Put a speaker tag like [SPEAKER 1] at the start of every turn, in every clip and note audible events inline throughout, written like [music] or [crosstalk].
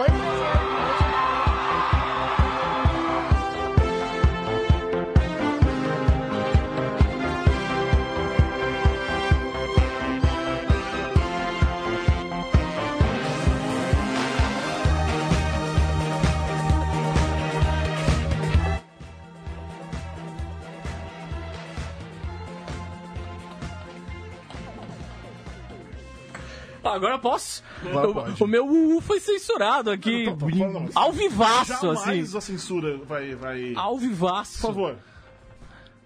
[SPEAKER 1] Oi,
[SPEAKER 2] Agora posso?
[SPEAKER 3] Agora
[SPEAKER 2] o, o meu UU foi censurado aqui.
[SPEAKER 3] Não, não, não, não, não.
[SPEAKER 2] Ao vivaço,
[SPEAKER 3] Jamais
[SPEAKER 2] assim.
[SPEAKER 3] a censura vai. vai...
[SPEAKER 2] Ao vivaço.
[SPEAKER 3] Por favor.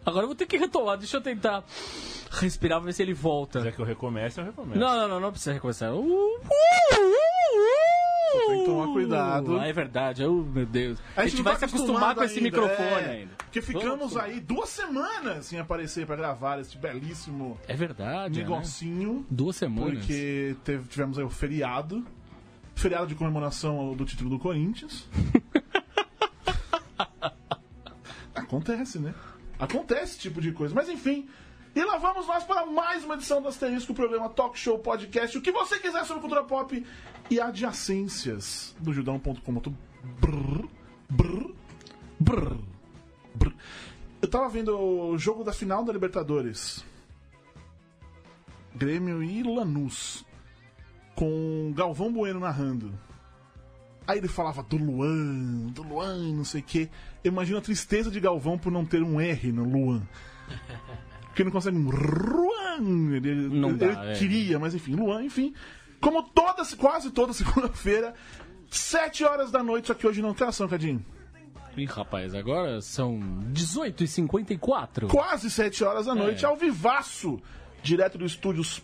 [SPEAKER 2] Agora eu vou ter que retomar. Deixa eu tentar respirar pra ver se ele volta.
[SPEAKER 4] Se é que eu recomece, eu recomeço.
[SPEAKER 2] Não, não, não, não precisa recomeçar. Uh, uh, uh,
[SPEAKER 3] que tomar cuidado.
[SPEAKER 2] Ah, é verdade. Oh, meu Deus. A gente,
[SPEAKER 3] não
[SPEAKER 2] vai
[SPEAKER 3] tá
[SPEAKER 2] se acostumar com esse
[SPEAKER 3] ainda,
[SPEAKER 2] microfone
[SPEAKER 3] é.
[SPEAKER 2] ainda.
[SPEAKER 3] Porque ficamos aí duas semanas sem aparecer pra gravar esse belíssimo
[SPEAKER 2] É verdade. né?
[SPEAKER 3] negocinho.
[SPEAKER 2] Duas semanas.
[SPEAKER 3] Porque teve- tivemos aí o feriado. Feriado de comemoração do título do Corinthians. [laughs] Acontece, né? Acontece esse tipo de coisa. Mas enfim. E lá vamos nós para mais uma edição do Asterisco, o programa Talk Show Podcast. O que você quiser sobre cultura pop e adjacências do judão.com.br. Eu tava vendo o jogo da final da Libertadores. Grêmio e Lanús. Com Galvão Bueno narrando. Aí ele falava do Luan, do Luan, não sei o quê. Eu imagino a tristeza de Galvão por não ter um R no Luan. [laughs] Porque ele não consegue um Luan. Ele,
[SPEAKER 2] Não
[SPEAKER 3] ele
[SPEAKER 2] dá, é.
[SPEAKER 3] queria, mas enfim, Luan, enfim. Como toda, quase toda [laughs] segunda-feira, 7 horas da noite, só que hoje não tem ação, Cadinho.
[SPEAKER 2] Ih, rapaz, agora são 18h54.
[SPEAKER 3] quase 7 horas da noite,
[SPEAKER 2] É.
[SPEAKER 3] ao vivaço, direto do estúdios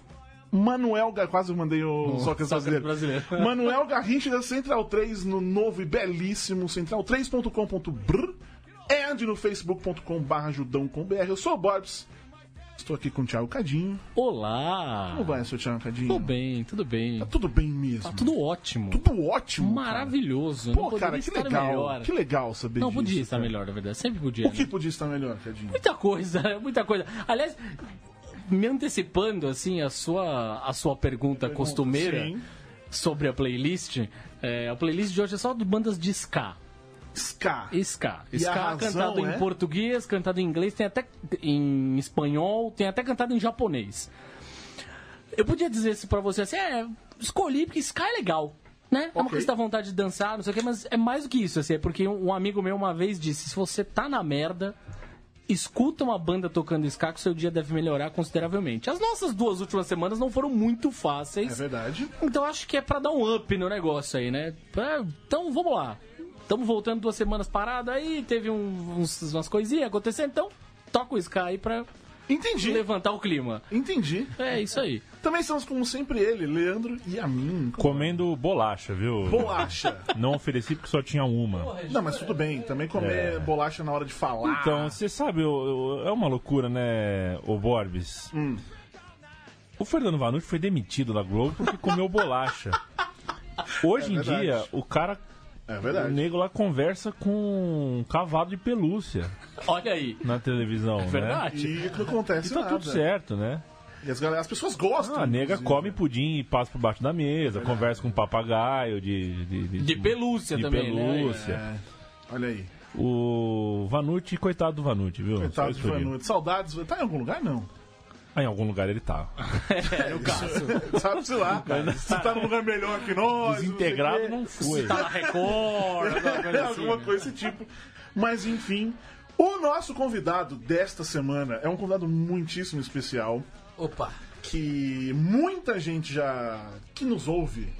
[SPEAKER 3] Manuel Gar... Quase mandei o Sócrates brasileiro.
[SPEAKER 2] brasileiro. [laughs]
[SPEAKER 3] Manuel Garrincha da Central 3 no novo e belíssimo central3.com.br and no facebook.com.br judão.com.br. Eu sou o Borbs. Estou aqui com o Thiago Cadinho.
[SPEAKER 2] Olá!
[SPEAKER 3] Como vai, seu Thiago Cadinho?
[SPEAKER 2] Tudo bem, tudo bem.
[SPEAKER 3] Tá tudo bem mesmo.
[SPEAKER 2] Tá tudo ótimo.
[SPEAKER 3] Tudo ótimo. cara.
[SPEAKER 2] Maravilhoso.
[SPEAKER 3] Pô,
[SPEAKER 2] não poderia
[SPEAKER 3] cara, que legal.
[SPEAKER 2] melhor.
[SPEAKER 3] Que legal saber
[SPEAKER 2] Não,
[SPEAKER 3] disso.
[SPEAKER 2] podia estar
[SPEAKER 3] cara.
[SPEAKER 2] melhor, na verdade. Sempre podia.
[SPEAKER 3] O que
[SPEAKER 2] né?
[SPEAKER 3] podia estar melhor, Cadinho?
[SPEAKER 2] Muita coisa, [laughs] muita coisa. Aliás, me antecipando, assim, a sua, a sua pergunta, costumeira
[SPEAKER 3] Sim.
[SPEAKER 2] sobre a playlist, é, a playlist de hoje é só de bandas de ska.
[SPEAKER 3] Ska.
[SPEAKER 2] Ska.
[SPEAKER 3] E
[SPEAKER 2] Ska cantado
[SPEAKER 3] é?
[SPEAKER 2] em português, cantado em inglês, tem até em espanhol, tem até cantado em japonês. Eu podia dizer isso pra você assim, é, escolhi porque Ska é legal. Né? É uma coisa da vontade de dançar, não sei o que, mas é mais do que isso, assim, é porque um, amigo meu uma vez disse, se você tá na merda, escuta uma banda tocando ska que seu dia deve melhorar consideravelmente. As nossas duas últimas semanas não foram muito
[SPEAKER 3] É
[SPEAKER 2] fáceis.
[SPEAKER 3] verdade.
[SPEAKER 2] Então acho que é pra dar um up no negócio aí, né? É, Então vamos lá. Estamos voltando duas semanas parada aí, teve um- uns- umas coisinhas acontecendo, então toca o Sky aí pra
[SPEAKER 3] Entendi.
[SPEAKER 2] levantar o clima.
[SPEAKER 3] Entendi.
[SPEAKER 2] É isso aí.
[SPEAKER 3] Também estamos, como sempre, ele, Leandro e a mim.
[SPEAKER 4] Comendo bolacha, viu?
[SPEAKER 3] Bolacha. [laughs]
[SPEAKER 4] Não ofereci porque só tinha uma.
[SPEAKER 3] Não, mas tudo bem. Também comer bolacha na hora de falar.
[SPEAKER 4] Então, você sabe, eu- eu- é uma loucura, né, o Borbes?
[SPEAKER 3] Hum.
[SPEAKER 4] O Fernando Vanucci foi demitido da Globo porque comeu bolacha. [laughs] Hoje
[SPEAKER 3] É
[SPEAKER 4] em dia, o cara,
[SPEAKER 3] É
[SPEAKER 4] o
[SPEAKER 3] verdade.
[SPEAKER 4] nego lá conversa com um cavalo de pelúcia
[SPEAKER 2] Olha aí.
[SPEAKER 4] na televisão, né?
[SPEAKER 2] Verdade.
[SPEAKER 3] E não acontece
[SPEAKER 4] E tá
[SPEAKER 3] nada.
[SPEAKER 4] tudo certo, né?
[SPEAKER 3] E as, galera- as pessoas gostam.
[SPEAKER 4] Ah, a nega
[SPEAKER 3] inclusive.
[SPEAKER 4] come pudim e passa por baixo da mesa, conversa com um papagaio de... De,
[SPEAKER 2] De pelúcia
[SPEAKER 4] de
[SPEAKER 2] também, né?
[SPEAKER 4] pelúcia.
[SPEAKER 3] É. Olha aí.
[SPEAKER 4] O Vanucci, coitado do Vanucci, viu?
[SPEAKER 3] Coitado de
[SPEAKER 4] digo.
[SPEAKER 3] Vanucci. Saudades. Tá em algum lugar? Não.
[SPEAKER 4] Ah, em algum lugar ele tá. [laughs]
[SPEAKER 2] É, no caso.
[SPEAKER 3] Sabe-se lá. Se tá num lugar melhor que nós.
[SPEAKER 4] Desintegrado
[SPEAKER 3] não
[SPEAKER 4] foi.
[SPEAKER 2] Tá na Record, [laughs] alguma coisa assim.
[SPEAKER 3] Alguma
[SPEAKER 2] né?
[SPEAKER 3] coisa desse tipo. Mas enfim. O nosso convidado desta semana é um convidado muitíssimo especial.
[SPEAKER 5] Opa,
[SPEAKER 3] que muita gente já que nos ouve,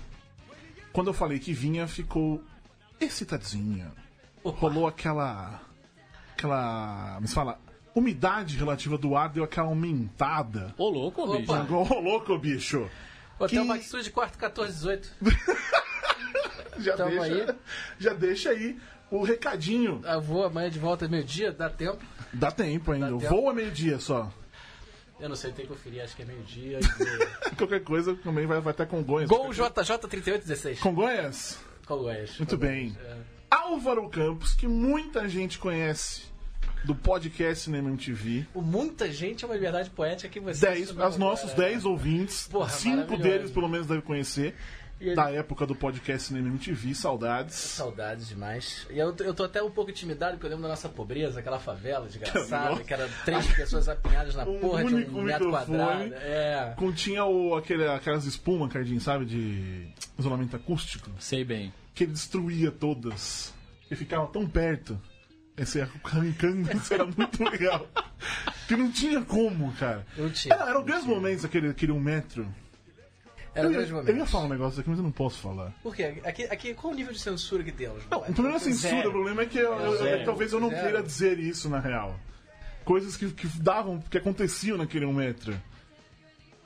[SPEAKER 3] quando eu falei que vinha, ficou excitadinha. Rolou aquela aquela, me fala, umidade relativa do ar deu aquela aumentada.
[SPEAKER 2] Ô, louco, bicho.
[SPEAKER 5] Opa.
[SPEAKER 3] Ô, louco, bicho.
[SPEAKER 5] Hotel
[SPEAKER 3] Que-
[SPEAKER 5] Maxud de quarto 1418. [laughs]
[SPEAKER 3] Já
[SPEAKER 5] Tamo
[SPEAKER 3] deixa,
[SPEAKER 5] aí.
[SPEAKER 3] já deixa aí o recadinho.
[SPEAKER 5] Eu vou amanhã de volta meio-dia, dá tempo.
[SPEAKER 3] Dá tempo ainda.
[SPEAKER 5] Dá
[SPEAKER 3] Eu
[SPEAKER 5] tempo.
[SPEAKER 3] vou a meio-dia só.
[SPEAKER 5] Eu não sei, tem que conferir, acho que é meio-dia. [laughs]
[SPEAKER 3] Qualquer coisa também vai, vai até Congonhas.
[SPEAKER 5] Gol JJ3816.
[SPEAKER 3] Congonhas?
[SPEAKER 5] Congonhas.
[SPEAKER 3] Muito
[SPEAKER 5] Congonhas.
[SPEAKER 3] bem.
[SPEAKER 5] É.
[SPEAKER 3] Álvaro Campos, que muita gente conhece do podcast Cinema MTV.
[SPEAKER 5] O Muita gente é uma liberdade poética que você.
[SPEAKER 3] Dez, as nossos 10 ouvintes,
[SPEAKER 5] Porra,
[SPEAKER 3] cinco deles pelo menos devem conhecer.
[SPEAKER 5] E
[SPEAKER 3] da época do podcast Cinema MTV, saudades.
[SPEAKER 5] Saudades demais. E eu, eu tô até um pouco intimidado porque eu lembro da nossa pobreza, aquela favela desgraçada,
[SPEAKER 3] Nossa.
[SPEAKER 5] que era três pessoas apinhadas na [laughs]
[SPEAKER 3] Um
[SPEAKER 5] porra de um metro quadrado. É.
[SPEAKER 3] Continha o, aquele, aquelas espumas, Cardinho, sabe? De isolamento acústico.
[SPEAKER 2] Sei bem.
[SPEAKER 3] Que ele destruía todas. E ficava tão perto. Esse arrancando, [laughs] isso era muito legal. Que não tinha como, cara.
[SPEAKER 5] Não tinha.
[SPEAKER 3] Era, eram grandes momentos aquele, aquele um metro.
[SPEAKER 5] Era
[SPEAKER 3] eu, ia,
[SPEAKER 5] grande
[SPEAKER 3] eu ia falar um negócio aqui, mas eu não posso falar.
[SPEAKER 5] Por quê? Aqui, aqui, qual o nível de censura que temos?
[SPEAKER 3] Não, o problema não é censura,
[SPEAKER 2] Zero.
[SPEAKER 3] o problema é que eu- eu- talvez eu não
[SPEAKER 5] Zero.
[SPEAKER 3] queira dizer isso na real. Coisas que, que davam, que aconteciam naquele um metro.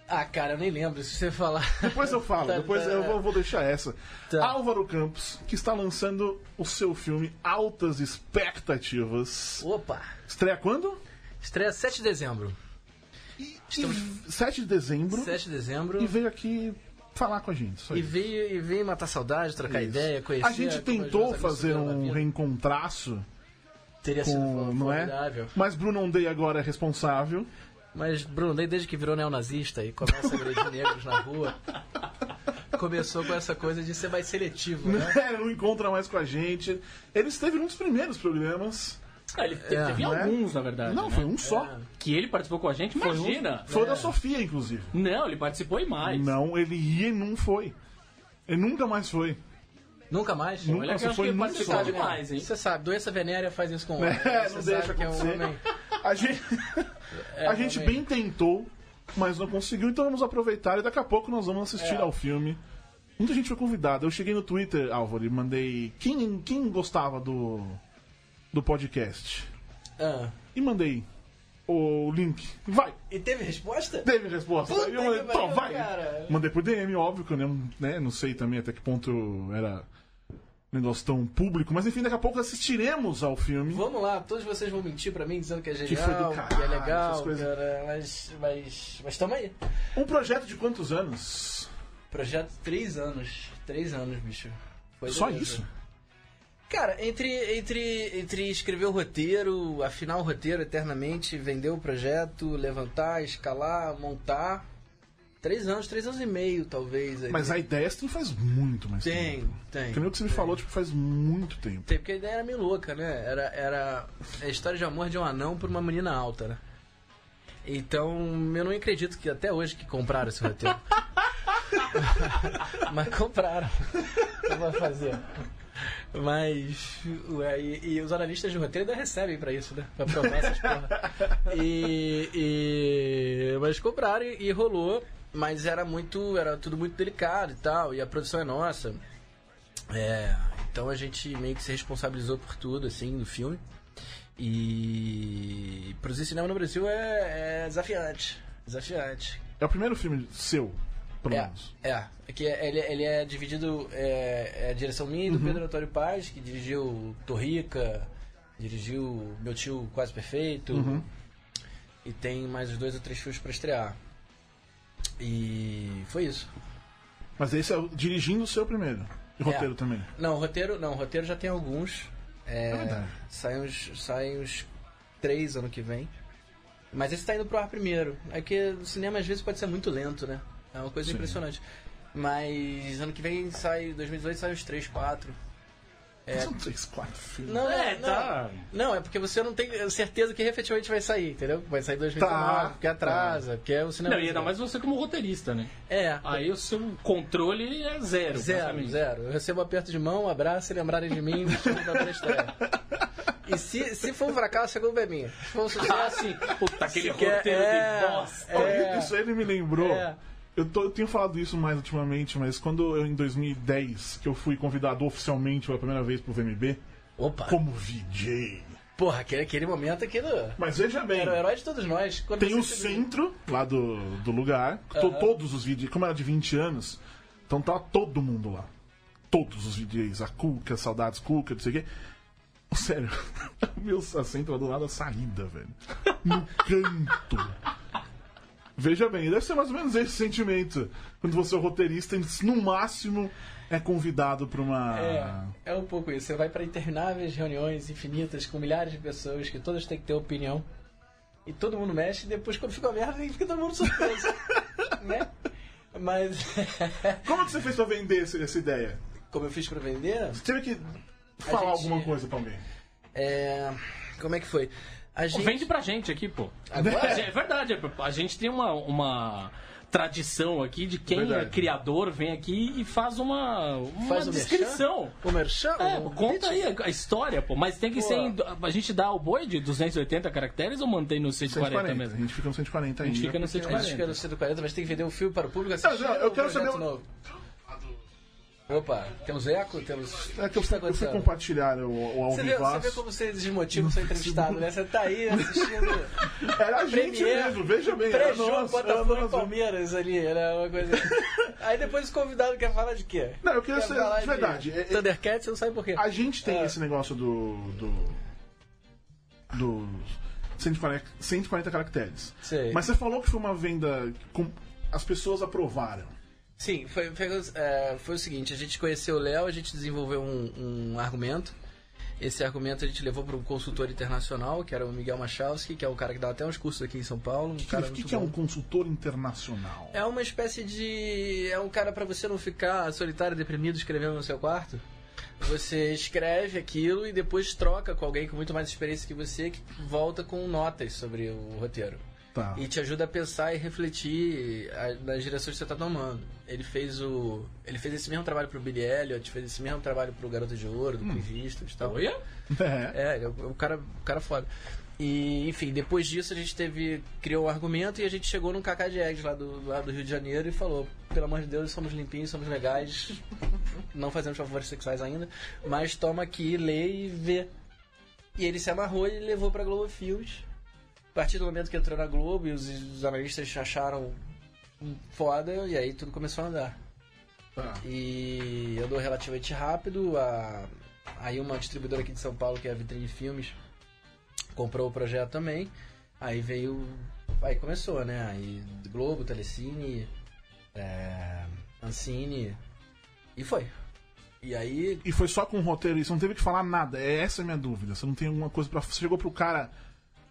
[SPEAKER 5] Ah, cara, eu nem lembro. Se você falar.
[SPEAKER 3] Depois eu falo, [laughs]
[SPEAKER 5] Tá,
[SPEAKER 3] depois
[SPEAKER 5] tá.
[SPEAKER 3] eu vou, vou deixar essa.
[SPEAKER 5] Tá.
[SPEAKER 3] Álvaro Campos, que está lançando o seu filme Altas Expectativas.
[SPEAKER 5] Opa!
[SPEAKER 3] Estreia quando?
[SPEAKER 5] Estreia 7 de dezembro.
[SPEAKER 3] E, e 7 de dezembro.
[SPEAKER 5] 7 de dezembro.
[SPEAKER 3] E veio aqui falar com a gente.
[SPEAKER 5] E
[SPEAKER 3] isso.
[SPEAKER 5] veio, e veio matar saudade, trocar
[SPEAKER 3] Isso.
[SPEAKER 5] ideia, conhecer.
[SPEAKER 3] A gente tentou
[SPEAKER 5] amigos
[SPEAKER 3] fazer um reencontraço
[SPEAKER 5] Teria sido
[SPEAKER 3] com.
[SPEAKER 5] for-
[SPEAKER 3] Não é?
[SPEAKER 5] formidável.
[SPEAKER 3] Mas Bruno Ondei agora é responsável.
[SPEAKER 5] Mas, Bruno, desde que virou neonazista e começa a agredir negros na rua, começou com essa coisa de ser mais seletivo, né?
[SPEAKER 3] né? [laughs] não encontra mais com a gente. Ele esteve num dos primeiros programas.
[SPEAKER 2] Ah, ele teve,
[SPEAKER 5] É,
[SPEAKER 2] teve
[SPEAKER 3] não é?
[SPEAKER 2] alguns, na verdade.
[SPEAKER 3] Não,
[SPEAKER 2] né?
[SPEAKER 3] foi um só.
[SPEAKER 2] Que ele participou com a gente,
[SPEAKER 3] Foi um-
[SPEAKER 2] imagina.
[SPEAKER 3] Foi o
[SPEAKER 5] É.
[SPEAKER 3] da Sofia, inclusive.
[SPEAKER 2] Não, ele participou e mais.
[SPEAKER 3] Não, ele ia e não foi. Ele nunca mais foi.
[SPEAKER 5] Nunca mais?
[SPEAKER 3] Nunca,
[SPEAKER 2] Olha que eu acho
[SPEAKER 3] foi
[SPEAKER 2] que ele participou demais, hein?
[SPEAKER 5] Você sabe, doença venérea faz isso com o [laughs] homem.
[SPEAKER 3] É,
[SPEAKER 5] Você
[SPEAKER 3] não deixa
[SPEAKER 5] que é um homem.
[SPEAKER 3] A gente, [laughs]
[SPEAKER 5] É,
[SPEAKER 3] a gente bem tentou, mas não conseguiu, então vamos aproveitar e daqui a pouco nós vamos assistir
[SPEAKER 5] É.
[SPEAKER 3] ao filme. Muita gente foi convidada. Eu cheguei no Twitter, Álvaro, e mandei. Quem, quem gostava do, do podcast?
[SPEAKER 5] Ah.
[SPEAKER 3] E mandei o link. Vai!
[SPEAKER 5] E teve resposta?
[SPEAKER 3] Teve resposta.
[SPEAKER 5] Puta
[SPEAKER 3] eu mandei,
[SPEAKER 5] que
[SPEAKER 3] "Tó,
[SPEAKER 5] pariu,
[SPEAKER 3] vai!
[SPEAKER 5] cara."
[SPEAKER 3] Mandei por DM, óbvio que eu não, né, não sei também até que ponto era negócio tão público, mas enfim, daqui a pouco assistiremos ao filme.
[SPEAKER 5] Vamos lá, todos vocês vão mentir pra mim dizendo que é
[SPEAKER 3] foi
[SPEAKER 5] genial,
[SPEAKER 3] do
[SPEAKER 5] que,
[SPEAKER 3] caralho,
[SPEAKER 5] é legal,
[SPEAKER 3] coisas.
[SPEAKER 5] cara, mas, mas, mas tamo aí.
[SPEAKER 3] Um projeto de quantos anos?
[SPEAKER 5] Projeto três anos, três anos, bicho. Foi
[SPEAKER 3] Só
[SPEAKER 5] beleza.
[SPEAKER 3] isso?
[SPEAKER 5] Cara, entre, entre, entre escrever o roteiro, afinar o roteiro eternamente, vender o projeto, levantar, escalar, montar. Três anos, três anos e meio, talvez. aí.
[SPEAKER 3] Mas a ideia tem faz muito mais
[SPEAKER 5] Tem,
[SPEAKER 3] tempo.
[SPEAKER 5] tem.
[SPEAKER 3] Nem o que você me falou, tipo, faz muito tempo.
[SPEAKER 5] Tem, porque a ideia era meio louca, né? Era, era a história de amor de um anão por uma menina alta, né? Então, eu não acredito que até hoje que compraram esse roteiro. [laughs] Mas compraram. Vai fazer? Mas. Ué, e, e os analistas de roteiro ainda recebem pra isso, né? Pra provar essas porra. E, e- Mas compraram e, e rolou. Mas era muito. Era tudo muito delicado e tal. E a produção é nossa. É, então a gente meio que se responsabilizou por tudo, assim, no filme. E produzir cinema no Brasil é, é desafiante. Desafiante.
[SPEAKER 3] É o primeiro filme seu, pelo
[SPEAKER 5] É,
[SPEAKER 3] menos.
[SPEAKER 5] é. É que ele, ele é dividido. É, é a direção minha e do
[SPEAKER 3] Uhum.
[SPEAKER 5] Pedro Antônio Paz, que dirigiu Torrica, dirigiu Meu Tio Quase Perfeito.
[SPEAKER 3] Uhum.
[SPEAKER 5] E tem mais dois ou três filmes pra estrear. E foi isso.
[SPEAKER 3] Mas esse é o- dirigindo o seu primeiro. E
[SPEAKER 5] É.
[SPEAKER 3] roteiro também.
[SPEAKER 5] Não, roteiro, não, roteiro já tem alguns. É,
[SPEAKER 3] É verdade.
[SPEAKER 5] saem, uns, saem uns três ano que vem. Mas esse tá indo pro ar primeiro. É que o cinema às vezes pode ser muito lento, né? É uma coisa
[SPEAKER 3] Sim.
[SPEAKER 5] impressionante. Mas ano que vem sai, 2018 sai os três, quatro. É.
[SPEAKER 3] São [laughs] três, quatro filmes.
[SPEAKER 5] Não,
[SPEAKER 2] É,
[SPEAKER 5] não,
[SPEAKER 2] tá.
[SPEAKER 5] Não, é porque você não tem certeza que efetivamente vai sair, entendeu? Vai sair em 2019,
[SPEAKER 3] Tá,
[SPEAKER 5] porque atrasa, porque é o cinema.
[SPEAKER 2] Não, e ainda mais você como roteirista, né?
[SPEAKER 5] É,
[SPEAKER 2] Aí o seu controle é zero.
[SPEAKER 5] Zero, zero. Eu recebo um aperto de mão, um abraço, se lembrarem de mim, me chamam pra estreia. E se, se for um fracasso, a culpa é minha. Se for um
[SPEAKER 2] Ah,
[SPEAKER 5] sucesso,
[SPEAKER 2] sim. Puta, aquele roteiro
[SPEAKER 5] é,
[SPEAKER 2] de bosta.
[SPEAKER 5] é.
[SPEAKER 3] Isso aí me lembrou.
[SPEAKER 5] É.
[SPEAKER 3] Eu, tô- eu tenho falado isso mais ultimamente, mas quando eu, em 2010, que eu fui convidado oficialmente pela primeira vez pro VMB,
[SPEAKER 5] Opa!
[SPEAKER 3] como VJ.
[SPEAKER 5] Porra, aquele, aquele momento aquilo
[SPEAKER 3] Mas veja bem,
[SPEAKER 5] era o herói de todos nós. Quando
[SPEAKER 3] tem o centro lá do, do lugar, to-
[SPEAKER 5] Aham.
[SPEAKER 3] todos os vídeos, como era de 20 anos, então tá todo mundo lá. Todos os VJs, a Cuca, Saudades Cuca, não sei o quê. Sério, [laughs] meu assento lá do lado da saída, velho. No canto. Veja bem, deve ser mais ou menos esse sentimento. Quando você é o roteirista, no máximo é convidado pra uma.
[SPEAKER 5] É, é um pouco isso. Você vai para intermináveis reuniões infinitas com milhares de pessoas que todas têm que ter opinião. E todo mundo mexe e depois quando fica merda fica todo mundo surpreso. [laughs] né? Mas. [laughs]
[SPEAKER 3] Como que você fez pra vender essa ideia?
[SPEAKER 5] Como eu fiz pra vender?
[SPEAKER 3] Você teve que falar
[SPEAKER 5] gente-
[SPEAKER 3] alguma coisa pra alguém.
[SPEAKER 5] É. Como é que foi? A gente.
[SPEAKER 2] Vende pra gente aqui, pô.
[SPEAKER 5] Agora?
[SPEAKER 2] É verdade, a gente tem uma, uma tradição aqui de quem
[SPEAKER 3] Verdade.
[SPEAKER 2] é criador vem aqui e faz uma, uma
[SPEAKER 5] Faz um
[SPEAKER 2] descrição.
[SPEAKER 5] O merchan?
[SPEAKER 2] É,
[SPEAKER 5] o
[SPEAKER 2] conta
[SPEAKER 5] pitch?
[SPEAKER 2] aí a, a história, pô. Mas tem que
[SPEAKER 5] Pô.
[SPEAKER 2] ser. em- a gente dá o boi de 280 caracteres ou mantém no 140,
[SPEAKER 3] 140. A
[SPEAKER 2] mesmo?
[SPEAKER 3] gente fica no 140
[SPEAKER 2] A
[SPEAKER 3] ainda.
[SPEAKER 2] gente fica no
[SPEAKER 5] A gente
[SPEAKER 2] 140.
[SPEAKER 5] fica no 140, mas tem que vender o filme para o público assistir.
[SPEAKER 3] Não, não, eu quero saber
[SPEAKER 5] novo? Opa, temos eco? Temos.
[SPEAKER 3] É que eu
[SPEAKER 5] que está
[SPEAKER 3] eu fui compartilhar o, o ao
[SPEAKER 5] Você vê, você vê como você desmotiva o seu entrevistado, né? Você tá aí [laughs] assistindo
[SPEAKER 3] Era a gente
[SPEAKER 5] Premier,
[SPEAKER 3] mesmo, veja bem. Era
[SPEAKER 5] Botafogo e
[SPEAKER 3] nós.
[SPEAKER 5] Palmeiras ali, era uma coisa... [laughs] Aí depois o convidado quer falar de quê?
[SPEAKER 3] Não, eu queria
[SPEAKER 5] Quer
[SPEAKER 3] ser- de verdade, é- é-
[SPEAKER 5] Thundercats, você não sabe por quê.
[SPEAKER 3] A gente tem
[SPEAKER 5] É.
[SPEAKER 3] esse negócio do. do. dos 140, 140 caracteres.
[SPEAKER 5] Sei.
[SPEAKER 3] Mas você falou que foi uma venda. Com, as pessoas aprovaram.
[SPEAKER 5] Sim, foi, foi, é, foi o seguinte, a gente conheceu o Léo, a gente desenvolveu um, um argumento. Esse argumento a gente levou para um consultor internacional, que era o Miguel Machalski, que é o cara que dá até uns cursos aqui em São Paulo. Um
[SPEAKER 3] O que,
[SPEAKER 5] cara
[SPEAKER 3] que,
[SPEAKER 5] muito
[SPEAKER 3] que é um consultor internacional?
[SPEAKER 5] É uma espécie de. É um cara pra você não ficar solitário, deprimido, escrevendo no seu quarto. Você escreve aquilo e depois troca com alguém com muito mais experiência que você, que volta com notas sobre o roteiro.
[SPEAKER 3] Tá.
[SPEAKER 5] E te ajuda a pensar e refletir nas direções que você está tomando. Ele fez o. Ele fez esse mesmo trabalho pro Billy Elliot, fez esse mesmo trabalho pro Garoto de Ouro, do Eastwood e tal.
[SPEAKER 2] Olha?
[SPEAKER 3] É.
[SPEAKER 5] É, é o cara, o cara foda. E, enfim, depois disso a gente teve. criou o argumento e a gente chegou num Cacá de Eggs lá do, lá do Rio de Janeiro e falou: pelo amor de Deus, somos limpinhos, somos legais, [laughs] não fazemos favores sexuais ainda, mas toma aqui, lê e vê. E ele se amarrou e levou pra Globo Filmes. A partir do momento que entrou na Globo e os, os analistas acharam foda, e aí tudo começou a andar.
[SPEAKER 3] Tá.
[SPEAKER 5] E andou relativamente rápido. A, aí uma distribuidora aqui de São Paulo, que é a Vitrine Filmes, comprou o projeto também. Aí veio. Aí começou, né? Aí Globo, Telecine, é, Ancine. E foi. E aí.
[SPEAKER 3] E foi só com o roteiro isso, não teve que falar nada. É essa a minha dúvida. Você não tem alguma coisa pra. Você chegou pro cara.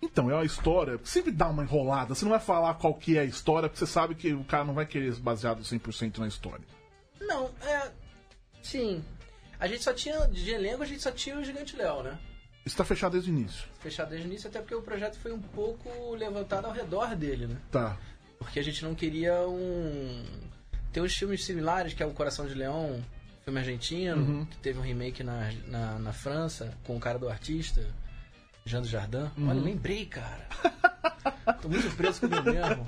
[SPEAKER 3] Então, é uma história. Sempre dá uma enrolada. Você não vai falar qual que é a história, porque você sabe que o cara não vai querer baseado 100% na história.
[SPEAKER 5] Não, é. Sim. A gente só tinha. De elenco a gente só tinha o Gigante Léo, né?
[SPEAKER 3] Isso tá fechado desde o início.
[SPEAKER 5] Fechado desde o início, até porque o projeto foi um pouco levantado ao redor dele, né?
[SPEAKER 3] Tá.
[SPEAKER 5] Porque a gente não queria um. Tem uns filmes similares, que é o Coração de Leão, filme argentino, que teve um remake na, na, na França, com o cara do artista, Jean do Jardim. Olha, lembrei, cara. [laughs] Tô muito surpreso comigo mesmo.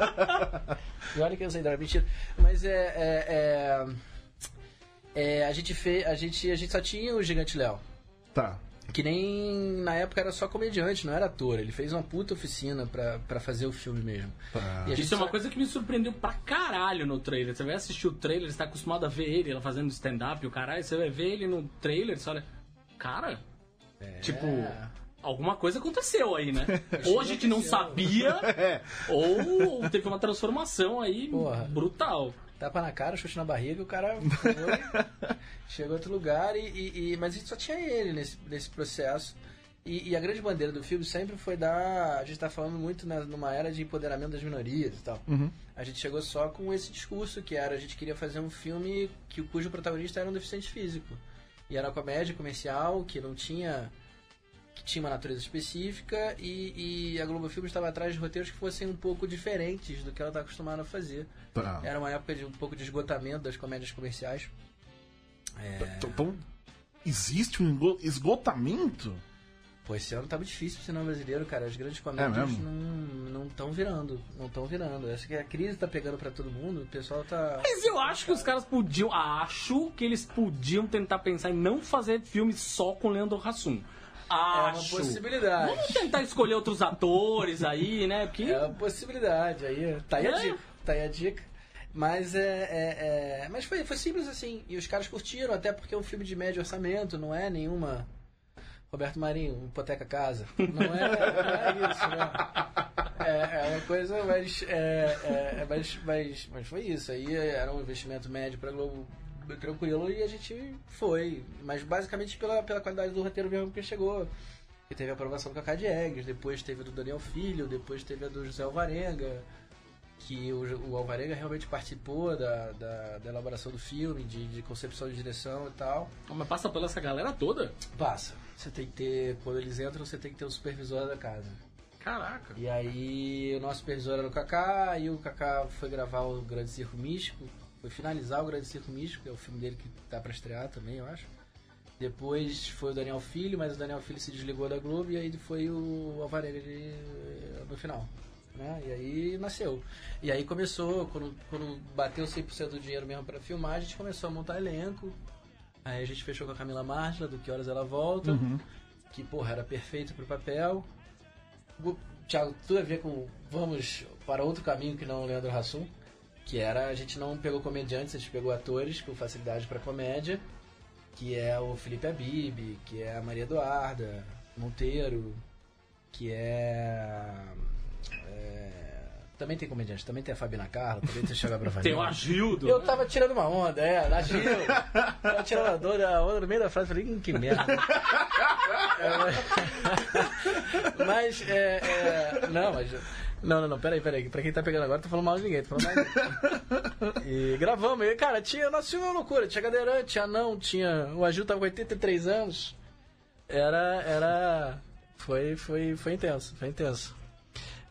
[SPEAKER 5] E olha que eu sei dar, mentira. Mas é. é, é, é, a gente fez. A gente, a gente só tinha o Gigante Léo.
[SPEAKER 3] Tá.
[SPEAKER 5] Que nem na época era só comediante, não era ator. Ele fez uma puta oficina pra, pra fazer o filme mesmo. A gente
[SPEAKER 2] Isso é uma
[SPEAKER 5] só-
[SPEAKER 2] coisa que me surpreendeu pra caralho no trailer. Você vai assistir o trailer, você tá acostumado a ver ele ela fazendo stand-up, o caralho, você vai ver ele no trailer, você olha. Cara, tipo, alguma coisa aconteceu aí, né? [laughs] ou a gente não sabia, [laughs]
[SPEAKER 3] É.
[SPEAKER 2] ou teve uma transformação aí
[SPEAKER 5] Porra.
[SPEAKER 2] brutal.
[SPEAKER 5] Tapa na cara, chute na barriga, o cara foi, [laughs] chegou a outro lugar, e, e- e- mas a gente só tinha ele nesse, nesse processo. E, e a grande bandeira do filme sempre foi dar. A gente tá falando muito na- numa era de empoderamento das minorias e tal. A gente chegou só com esse discurso que era: a gente queria fazer um filme que, cujo protagonista era um deficiente físico. E era uma comédia comercial que não tinha. Que tinha uma natureza específica e, e a Globo Filmes estava atrás de roteiros que fossem um pouco diferentes do que ela está acostumada a fazer.
[SPEAKER 3] Tá.
[SPEAKER 5] Era uma época de um pouco de esgotamento das comédias comerciais.
[SPEAKER 3] Então, existe um esgo- esgotamento?
[SPEAKER 5] Pô, esse ano tá muito difícil pro cinema brasileiro, cara. As grandes comédias
[SPEAKER 3] É
[SPEAKER 5] não não estão virando. Não estão virando. Acho que a crise tá pegando pra todo mundo. O pessoal tá.
[SPEAKER 2] Mas eu acho que os caras podiam. Acho que eles podiam tentar pensar em não fazer filme só com Leandro Hassum.
[SPEAKER 5] É uma
[SPEAKER 2] Acho.
[SPEAKER 5] possibilidade.
[SPEAKER 2] Vamos tentar escolher outros atores aí, né? Porque.
[SPEAKER 5] É uma possibilidade. Aí, tá aí a
[SPEAKER 2] É.
[SPEAKER 5] dica. Tá aí a dica. Mas é, é- é- Mas foi, foi simples assim. E os caras curtiram, até porque é um filme de médio orçamento, não é nenhuma. Roberto Marinho, hipoteca casa. Não é, não é isso, né? É, é uma coisa mais, é, é, é mais, mais. Mas foi isso. Aí era um investimento médio pra Globo tranquilo e a gente foi. Mas basicamente pela, pela qualidade do roteiro mesmo que chegou. Que teve a aprovação do Cacá de Eggs, depois teve a do Daniel Filho, depois teve a do José Alvarenga. que o, o Alvarenga realmente participou da, da, da elaboração do filme, de, de concepção de direção e tal.
[SPEAKER 2] Mas passa pela essa galera toda?
[SPEAKER 5] Passa. Você tem que ter, quando eles entram, você tem que ter o supervisor da casa.
[SPEAKER 2] Caraca.
[SPEAKER 5] E aí o nosso supervisor era o Kaká, e o Kaká foi gravar o Grande Circo Místico, foi finalizar o Grande Circo Místico, que é o filme dele que tá pra estrear também, eu acho. Depois foi o Daniel Filho, mas o Daniel Filho se desligou da Globo e aí foi o Alvarenga de- no final. Né? E aí nasceu. E aí começou, quando, quando bateu 100% do dinheiro mesmo pra filmar, a gente começou a montar elenco. Aí a gente fechou com a Camila Martla, do Que Horas Ela Volta, que, porra, era perfeito pro papel. O- Thiago, tudo a ver com vamos para outro caminho que não o Leandro Hassum, que era a gente não pegou comediantes, a gente pegou atores com facilidade para comédia, que é o Felipe Abib, que é a Maria Eduarda Monteiro, que é, é, também tem comediante, também tem a Fabiana Carla, também tem o Thiago Bravanel. [laughs]
[SPEAKER 2] Tem o Agildo.
[SPEAKER 5] Eu tava tirando uma onda, é, na Gil. [laughs] Tava tirando a dor, a onda no meio da frase, falei, hum, que merda. [laughs] É, mas, é, é, não, mas, não, não, não, peraí, peraí, pra quem tá pegando agora, tô falando mal de ninguém, tô falando mal de ninguém. [laughs] E gravamos, e, cara, tinha, nosso filme é uma loucura, tinha cadeirante, tinha não, tinha, o Agil tava com 83 anos, era, era, foi, foi, foi intenso, foi intenso.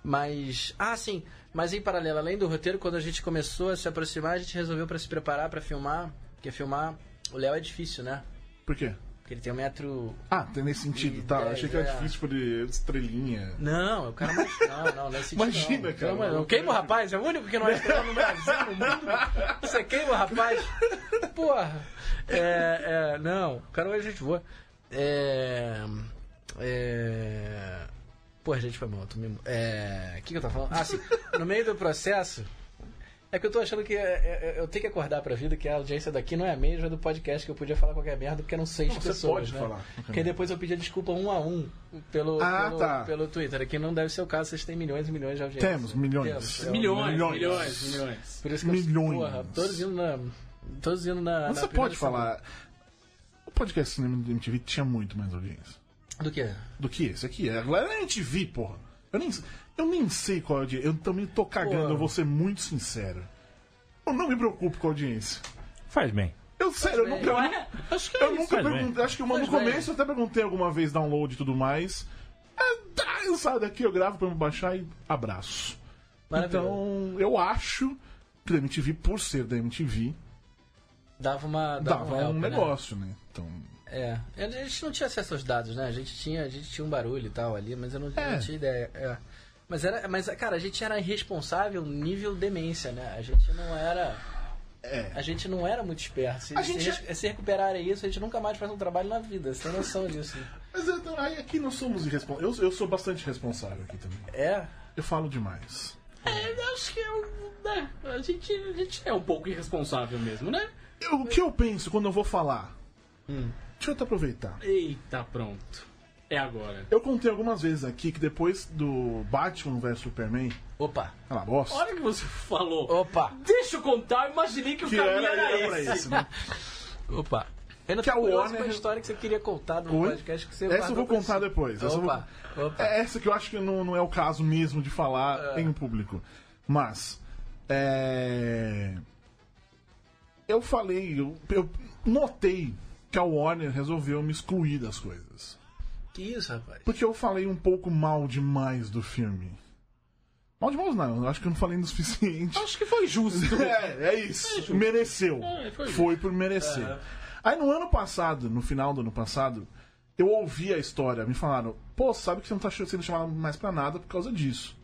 [SPEAKER 5] Mas, ah, sim, mas em paralelo, além do roteiro, quando a gente começou a se aproximar, a gente resolveu para se preparar para filmar, porque filmar, o Léo é difícil, né?
[SPEAKER 3] Por quê?
[SPEAKER 5] Porque ele tem um metro...
[SPEAKER 3] Ah, tem nesse sentido, tá.
[SPEAKER 5] dez,
[SPEAKER 3] Achei que era
[SPEAKER 5] é.
[SPEAKER 3] difícil por ele, estrelinha.
[SPEAKER 5] Não, é o cara mais... Não, não, não é sentido
[SPEAKER 3] Imagina,
[SPEAKER 5] não.
[SPEAKER 3] cara.
[SPEAKER 5] Não, não queima o rapaz, é o único que não é estrela no Brasil, no mundo. Você queima o rapaz? Porra. É, é, não, o cara é gente boa. É... É... Pô, gente, foi mal. tô me- É... O que, que eu tava falando? Ah, sim. No meio do processo... É que eu tô achando que é- é- eu tenho que acordar pra vida que a audiência daqui não é a mesma do podcast, que eu podia falar qualquer merda, porque eram seis
[SPEAKER 3] Não, você
[SPEAKER 5] pessoas,
[SPEAKER 3] pode
[SPEAKER 5] né?
[SPEAKER 3] falar.
[SPEAKER 5] Porque depois eu pedia desculpa um a um pelo,
[SPEAKER 3] Ah,
[SPEAKER 5] pelo,
[SPEAKER 3] tá.
[SPEAKER 5] pelo Twitter, que não deve ser o caso, vocês têm milhões e milhões de audiência.
[SPEAKER 3] Temos, milhões.
[SPEAKER 5] Temos, é,
[SPEAKER 2] Milhões,
[SPEAKER 3] Milhões.
[SPEAKER 2] milhões, milhões.
[SPEAKER 5] Por isso que
[SPEAKER 3] Milhões.
[SPEAKER 5] Eu, porra, todos indo na... Todos indo na...
[SPEAKER 3] Mas
[SPEAKER 5] na
[SPEAKER 3] você pode falar. O podcast Cinema do MTV tinha muito mais audiência
[SPEAKER 5] semana. Do que?
[SPEAKER 3] do que esse aqui. É, Agora é MTV, porra. Eu nem, eu nem sei qual é a audiência. Eu também tô cagando,
[SPEAKER 5] Porra.
[SPEAKER 3] eu vou ser muito sincero. Eu não me preocupo com a audiência.
[SPEAKER 4] Faz bem.
[SPEAKER 3] Eu sério, eu
[SPEAKER 5] bem.
[SPEAKER 3] nunca. Eu,
[SPEAKER 2] acho que é
[SPEAKER 3] eu
[SPEAKER 2] isso.
[SPEAKER 3] nunca
[SPEAKER 4] faz bem.
[SPEAKER 3] perguntei. Acho que uma, no
[SPEAKER 5] Faz bem.
[SPEAKER 3] começo eu até perguntei alguma vez download e tudo mais. É, tá, eu saio daqui, eu gravo pra me baixar e abraço.
[SPEAKER 5] Maravilhoso.
[SPEAKER 3] Então, eu acho que da MTV, por ser da MTV,
[SPEAKER 5] Dava uma... Dava,
[SPEAKER 3] dava
[SPEAKER 5] um, help, né?
[SPEAKER 3] negócio, né? Então.
[SPEAKER 5] É. A gente não tinha acesso aos dados, né? A gente tinha, a gente tinha um barulho e tal ali, mas eu não,
[SPEAKER 3] É.
[SPEAKER 5] não tinha ideia. É. Mas, era, mas, cara, a gente era irresponsável nível demência, né? A gente não era...
[SPEAKER 3] É.
[SPEAKER 5] A gente não era muito esperto. Se,
[SPEAKER 3] A
[SPEAKER 5] se
[SPEAKER 3] gente-
[SPEAKER 5] res- se recuperarem isso, a gente nunca mais faz um trabalho na vida. Você tem noção disso. né?
[SPEAKER 3] Mas então, aí aqui nós somos irresponsáveis. Eu, eu sou bastante responsável aqui também.
[SPEAKER 5] É.
[SPEAKER 3] Eu falo demais.
[SPEAKER 2] É, eu acho que eu, né, a, gente, a gente é um pouco irresponsável mesmo, né?
[SPEAKER 3] Eu- o que eu penso quando eu vou falar?
[SPEAKER 5] Hum.
[SPEAKER 3] Deixa eu até aproveitar.
[SPEAKER 2] Eita, pronto. É agora.
[SPEAKER 3] Eu contei algumas vezes aqui que depois do Batman vs Superman,
[SPEAKER 5] Opa.
[SPEAKER 3] aquela bosta,
[SPEAKER 2] A hora que você falou,
[SPEAKER 5] Opa.
[SPEAKER 2] deixa eu contar, eu imaginei que o
[SPEAKER 3] que
[SPEAKER 2] caminho
[SPEAKER 3] era,
[SPEAKER 2] era,
[SPEAKER 3] era
[SPEAKER 2] esse.
[SPEAKER 3] né? [laughs]
[SPEAKER 5] Opa. Eu não
[SPEAKER 3] Que
[SPEAKER 5] tô
[SPEAKER 3] a Warner-
[SPEAKER 5] com a história que você queria contar no
[SPEAKER 3] Oi?
[SPEAKER 5] podcast que você
[SPEAKER 3] Essa eu vou contar
[SPEAKER 5] si.
[SPEAKER 3] depois. Essa eu vou-
[SPEAKER 5] Opa. Opa.
[SPEAKER 3] É essa que eu acho que não, não é o caso mesmo de falar em público. Mas, é... Eu falei, eu, eu notei que a Warner resolveu me excluir das coisas.
[SPEAKER 5] Que isso, rapaz?
[SPEAKER 3] Porque eu falei um pouco mal demais do filme. Mal demais não, eu acho que eu não falei o [laughs] suficiente.
[SPEAKER 2] Acho que foi justo. [laughs]
[SPEAKER 3] É, é isso. Mereceu.
[SPEAKER 2] É, foi
[SPEAKER 3] foi por merecer. Aí no ano passado, no final do ano passado, eu ouvi a história. Me falaram, pô, sabe que você não tá sendo chamado mais pra nada por causa disso.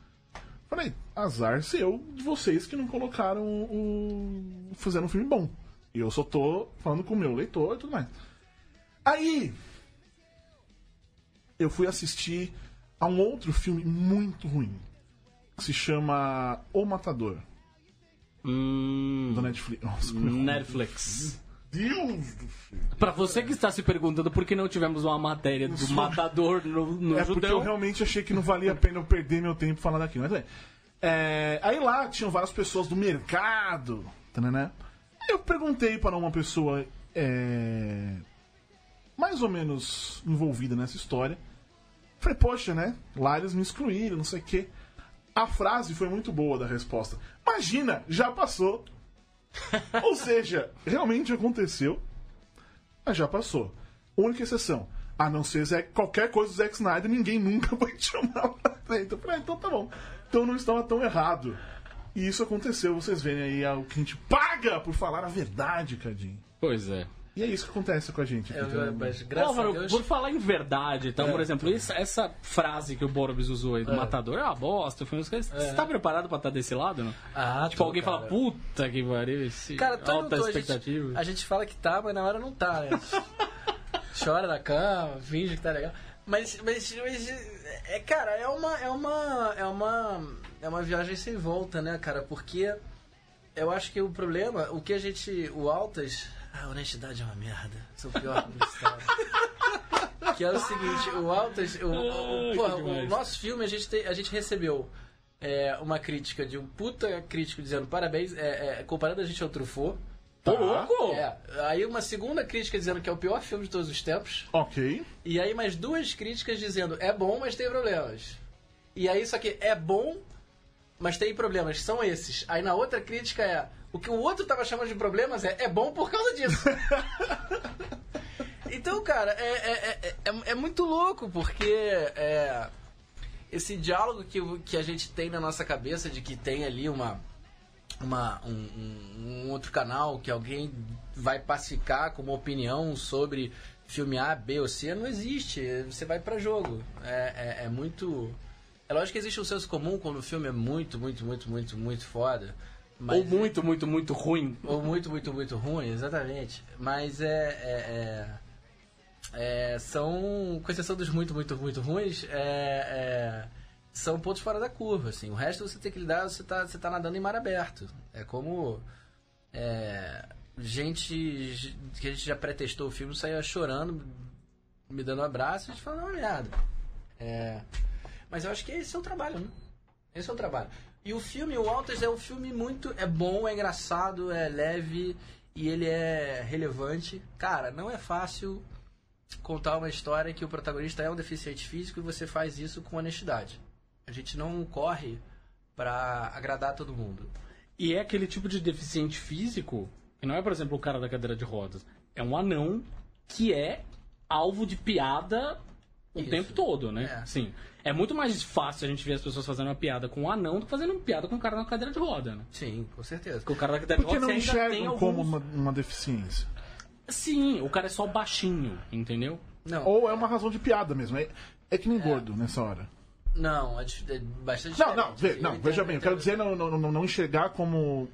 [SPEAKER 3] Falei, azar seu de vocês que não colocaram o. fizeram um filme bom. E eu só tô falando com o meu leitor e tudo mais. Aí. Eu fui assistir a um outro filme muito ruim. Que se chama O Matador.
[SPEAKER 2] Hum,
[SPEAKER 3] Da Netflix. Nossa, é.
[SPEAKER 2] Netflix.
[SPEAKER 3] Deus do céu.
[SPEAKER 2] Pra você que está se perguntando por que não tivemos uma matéria do matador no, no
[SPEAKER 3] É porque eu realmente achei que não valia a pena eu perder meu tempo falando daquilo. Mas, bem, é, aí lá tinham várias pessoas do mercado. Tananã. Aí eu perguntei para uma pessoa é, mais ou menos envolvida nessa história. Falei, poxa, né? Lá eles me excluíram, não sei o quê. A frase foi muito boa da resposta. Imagina, já passou. [laughs] Ou seja, realmente aconteceu, mas já passou. Única exceção. A não ser Zack- qualquer coisa do Zack Snyder, ninguém nunca [laughs] vai te chamar pra dentro. Eu falei, ah, então tá bom. Então não estava tão errado. E isso aconteceu, vocês veem aí é o que a gente paga por falar a verdade, Cadinho.
[SPEAKER 2] Pois é.
[SPEAKER 3] E é isso que acontece com a gente. aqui,
[SPEAKER 5] É, mas graças
[SPEAKER 2] Álvaro,
[SPEAKER 5] a Deus.
[SPEAKER 2] por falar em verdade, então,
[SPEAKER 3] É.
[SPEAKER 2] por exemplo, essa, essa frase que o Borbs usou aí do
[SPEAKER 5] É.
[SPEAKER 2] Matador é uma bosta. Caras- Você tá preparado pra estar desse lado, não?
[SPEAKER 5] Ah,
[SPEAKER 2] Tipo,
[SPEAKER 5] tô,
[SPEAKER 2] alguém
[SPEAKER 5] cara.
[SPEAKER 2] fala, puta que pariu, esse
[SPEAKER 5] Cara, todo
[SPEAKER 2] alta
[SPEAKER 5] mundo, a, gente,
[SPEAKER 2] expectativa.
[SPEAKER 5] a gente fala que tá, mas na hora não tá, né? [laughs] Chora na cama, finge que tá legal. Mas, mas, mas é, cara, é uma, é uma, é uma, é uma viagem sem volta, né, cara? Porque eu acho que o problema, o que a gente, o Altas, a honestidade é uma merda. Sou o pior publicitário. [laughs] que é o seguinte, o Altas, o, o, porra,
[SPEAKER 2] que
[SPEAKER 5] o nosso filme a gente, tem, a gente recebeu é, uma crítica de um puta crítico dizendo parabéns, é, é, comparando a gente ao Truffaut.
[SPEAKER 2] Ô, louco!
[SPEAKER 5] É, aí uma segunda crítica dizendo que é o pior filme de todos os tempos.
[SPEAKER 3] Ok.
[SPEAKER 5] E aí mais duas críticas dizendo é bom, mas tem problemas. E aí só que é bom, mas tem problemas. São esses. Aí na outra crítica é o que o outro tava chamando de problemas é é bom por causa disso. [laughs] então, cara, é, é, é, é, é muito louco, porque é, esse diálogo que, que a gente tem na nossa cabeça de que tem ali uma uma, um, um- um outro canal que alguém vai pacificar com uma opinião sobre filme A, B ou C, não existe. Você vai pra jogo. É, é, é muito. É lógico que existe um senso comum quando o filme é muito, muito, muito, muito, muito foda. Mas
[SPEAKER 2] Ou muito, muito, muito ruim.
[SPEAKER 5] ou muito, muito, muito ruim, exatamente. Mas é. é- é- é, são, com exceção dos muito, muito, muito ruins, é- é, são pontos fora da curva. Assim. O resto você tem que lidar, você tá, você tá nadando em mar aberto. É como. é, gente que a gente já pré-testou o filme saía chorando, me dando um abraço e a gente falando uma merda. É, mas eu acho que esse é o trabalho, né? Esse é o trabalho. E o filme, o Alters, é um filme muito. É bom, é engraçado, é leve e ele é relevante. Cara, não é fácil contar uma história que o protagonista é um deficiente físico e você faz isso com honestidade. A gente não corre pra agradar todo mundo.
[SPEAKER 2] E é aquele tipo de deficiente físico, que não é, por exemplo, o cara da cadeira de rodas. É um anão que é alvo de piada o
[SPEAKER 5] Isso.
[SPEAKER 2] tempo todo, né?
[SPEAKER 5] É.
[SPEAKER 2] Sim. É muito mais fácil a gente ver as pessoas fazendo uma piada com um anão do que fazendo uma piada com o cara na cadeira de roda, né?
[SPEAKER 5] Sim, com certeza.
[SPEAKER 2] Porque o cara da cadeira de roda
[SPEAKER 3] não
[SPEAKER 2] você ainda tem
[SPEAKER 3] enxergam
[SPEAKER 2] alguns...
[SPEAKER 3] como uma, uma deficiência.
[SPEAKER 2] Sim, o cara é só baixinho, entendeu?
[SPEAKER 5] Não,
[SPEAKER 3] Ou é uma razão de piada mesmo. É, é que nem gordo nessa hora.
[SPEAKER 5] não, é, é bastante
[SPEAKER 3] Não, não, ve- não
[SPEAKER 5] Eu
[SPEAKER 3] veja
[SPEAKER 5] entendo,
[SPEAKER 3] bem, eu quero
[SPEAKER 5] entendo.
[SPEAKER 3] dizer não, não, não, não enxergar como.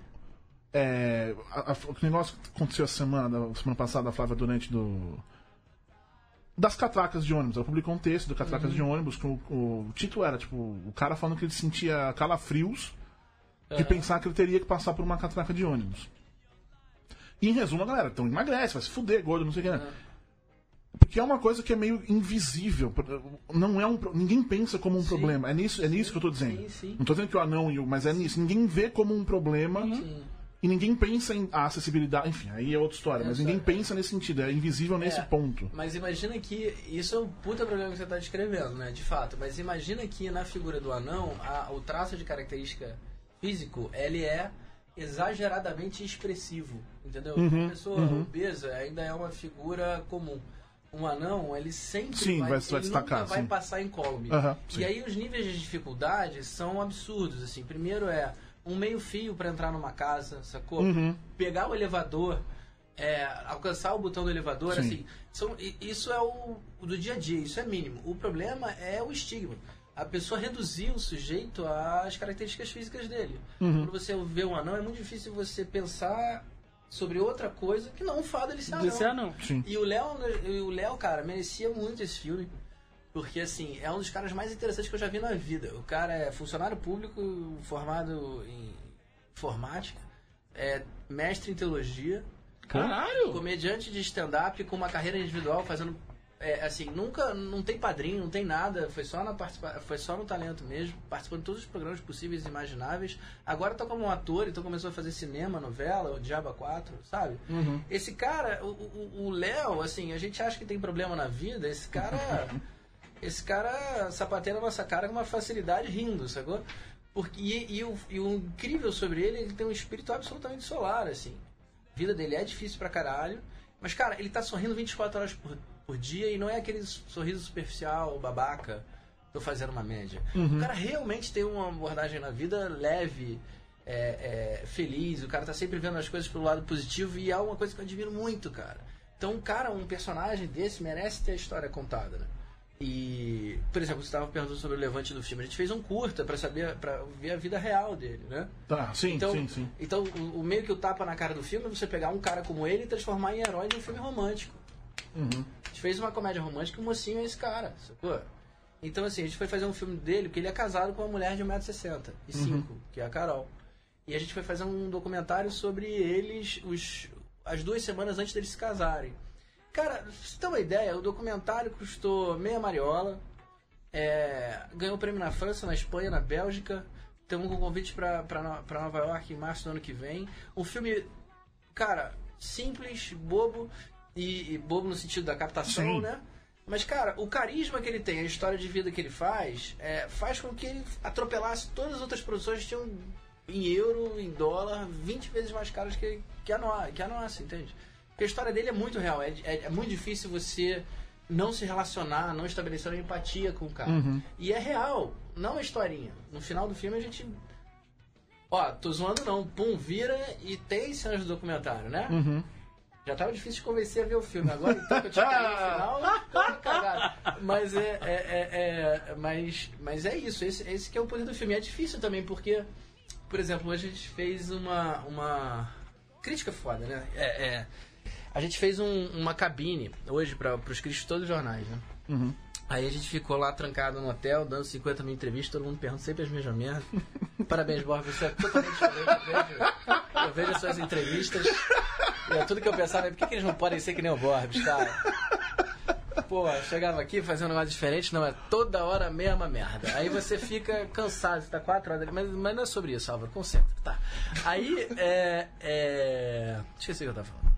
[SPEAKER 3] É, a- a- o negócio que aconteceu a semana, semana passada, a Flávia Durante do. Das catracas de ônibus. Ela publicou um texto do catracas de ônibus que o, o título era, tipo, o cara falando que ele sentia calafrios de pensar que ele teria que passar por uma catraca de ônibus. E em resumo, a galera, então emagrece, vai se fuder, gordo, não sei o que, né? Porque é uma coisa que é meio invisível. Não é um, ninguém pensa como um problema. É nisso, é nisso que eu tô dizendo.
[SPEAKER 5] sim, sim.
[SPEAKER 3] Não tô dizendo que o anão e o. Mas é nisso. Ninguém vê como um problema
[SPEAKER 5] Sim.
[SPEAKER 3] E ninguém pensa em a acessibilidade. Enfim, aí é outra história.
[SPEAKER 5] É
[SPEAKER 3] mas ninguém pensa nesse sentido. É invisível nesse
[SPEAKER 5] É.
[SPEAKER 3] ponto.
[SPEAKER 5] Mas imagina que. Isso é um puta problema que você está descrevendo, né? De fato. Mas imagina que na figura do anão, a- o traço de característica físico, ele é exageradamente expressivo. Entendeu?
[SPEAKER 3] Uhum,
[SPEAKER 5] Uma pessoa obesa ainda é uma figura comum. Um anão, ele sempre
[SPEAKER 3] Sim,
[SPEAKER 5] vai,
[SPEAKER 3] vai- vai
[SPEAKER 5] ele
[SPEAKER 3] destacar,
[SPEAKER 5] nunca vai
[SPEAKER 3] sim.
[SPEAKER 5] passar incólume.
[SPEAKER 3] Sim.
[SPEAKER 5] e aí os níveis de dificuldade são absurdos, assim. Primeiro é um meio fio para entrar numa casa, sacou?
[SPEAKER 3] Uhum.
[SPEAKER 5] Pegar o elevador, é, alcançar o botão do elevador,
[SPEAKER 3] Sim.
[SPEAKER 5] assim. São, isso é o, do dia a dia, isso é mínimo. O problema é o estigma. A pessoa reduzir o sujeito às características físicas dele.
[SPEAKER 3] Uhum.
[SPEAKER 5] Quando você vê um anão, é muito difícil você pensar sobre outra coisa que não o fato dele ser anão.
[SPEAKER 2] Desse anão.
[SPEAKER 5] E o Léo, e o Léo, cara, merecia muito esse filme. Porque, assim, é um dos caras mais interessantes que eu já vi na vida. O cara é funcionário público, formado em informática, é mestre em teologia,
[SPEAKER 2] Caralho!
[SPEAKER 5] comediante de stand-up com uma carreira individual, fazendo. é, assim, nunca. Não tem padrinho, não tem nada. Foi só, na participa, foi só no talento mesmo. Participando de todos os programas possíveis e imagináveis. Agora tá como um ator, então começou a fazer cinema, novela, o Diaba 4, sabe? Esse cara, o Léo, assim, a gente acha que tem problema na vida, esse cara. [laughs] esse cara sapateia na nossa cara com uma facilidade rindo, sacou? Porque, e, e o, e o incrível sobre ele, ele tem um espírito absolutamente solar, assim. A vida dele é difícil pra caralho. Mas, cara, ele tá sorrindo 24 horas por, por dia e não é aquele sorriso superficial, babaca. Tô fazendo uma média. O cara realmente tem uma abordagem na vida leve, é, é, feliz. O cara tá sempre vendo as coisas pelo lado positivo e é uma coisa que eu admiro muito, cara. Então, cara, um personagem desse merece ter a história contada, né? E, por exemplo, você estava perguntando sobre o levante do filme. A gente fez um curta pra saber, para ver a vida real dele, né?
[SPEAKER 3] Tá, sim,
[SPEAKER 5] então,
[SPEAKER 3] sim, sim.
[SPEAKER 5] Então, o, o meio que o tapa na cara do filme é você pegar um cara como ele e transformar em herói de um filme romântico.
[SPEAKER 3] Uhum.
[SPEAKER 5] A gente fez uma comédia romântica e o mocinho é esse cara, sacou? Então, assim, a gente foi fazer um filme dele, porque ele é casado com uma mulher de 1,65m, e cinco, que é a Carol. E a gente foi fazer um documentário sobre eles os, as duas semanas antes deles se casarem. Cara, pra você ter uma ideia, o documentário custou meia mariola, é, ganhou prêmio na França, na Espanha, na Bélgica. Temos um convite pra Nova York em março do ano que vem. Um filme, cara, simples, bobo, e, e bobo no sentido da captação,
[SPEAKER 3] Sim.
[SPEAKER 5] né? Mas, cara, o carisma que ele tem, a história de vida que ele faz, é, faz com que ele atropelasse todas as outras produções que tinham em euro, em dólar, 20 vezes mais caras que, que, a, no, que a nossa, entende? Porque a história dele é muito real. É, é, é muito difícil você não se relacionar, não estabelecer uma empatia com o cara. E é real, não uma historinha. No final do filme a gente. Ó, tô zoando não. Pum, vira e tem cenas do documentário, né? Já tava difícil de convencer a ver o filme. Agora então que eu tinha que ver o [laughs] final, tô cagada. Mas é, é, é, é- mas, mas é isso, esse, esse que é o poder do filme. É difícil também, porque, por exemplo, hoje a gente fez uma. uma crítica foda, né? É, é, a gente fez um- uma cabine hoje para os críticos de todos os jornais, né? Aí a gente ficou lá trancado no hotel, dando 50 mil entrevistas, todo mundo pergunta sempre as mesmas merdas. [laughs] Parabéns, Borja, você é totalmente diferente. Eu vejo, eu vejo as suas entrevistas e é tudo que eu pensava, por que, que eles não podem ser que nem o Borbs, cara? Pô, chegava aqui fazendo um negócio diferente, não, é toda hora a mesma merda. Aí você fica cansado, você tá quatro horas ali, mas, mas não é sobre isso, Álvaro, concentra, tá. Aí, é. é... Esqueci o que eu tava falando.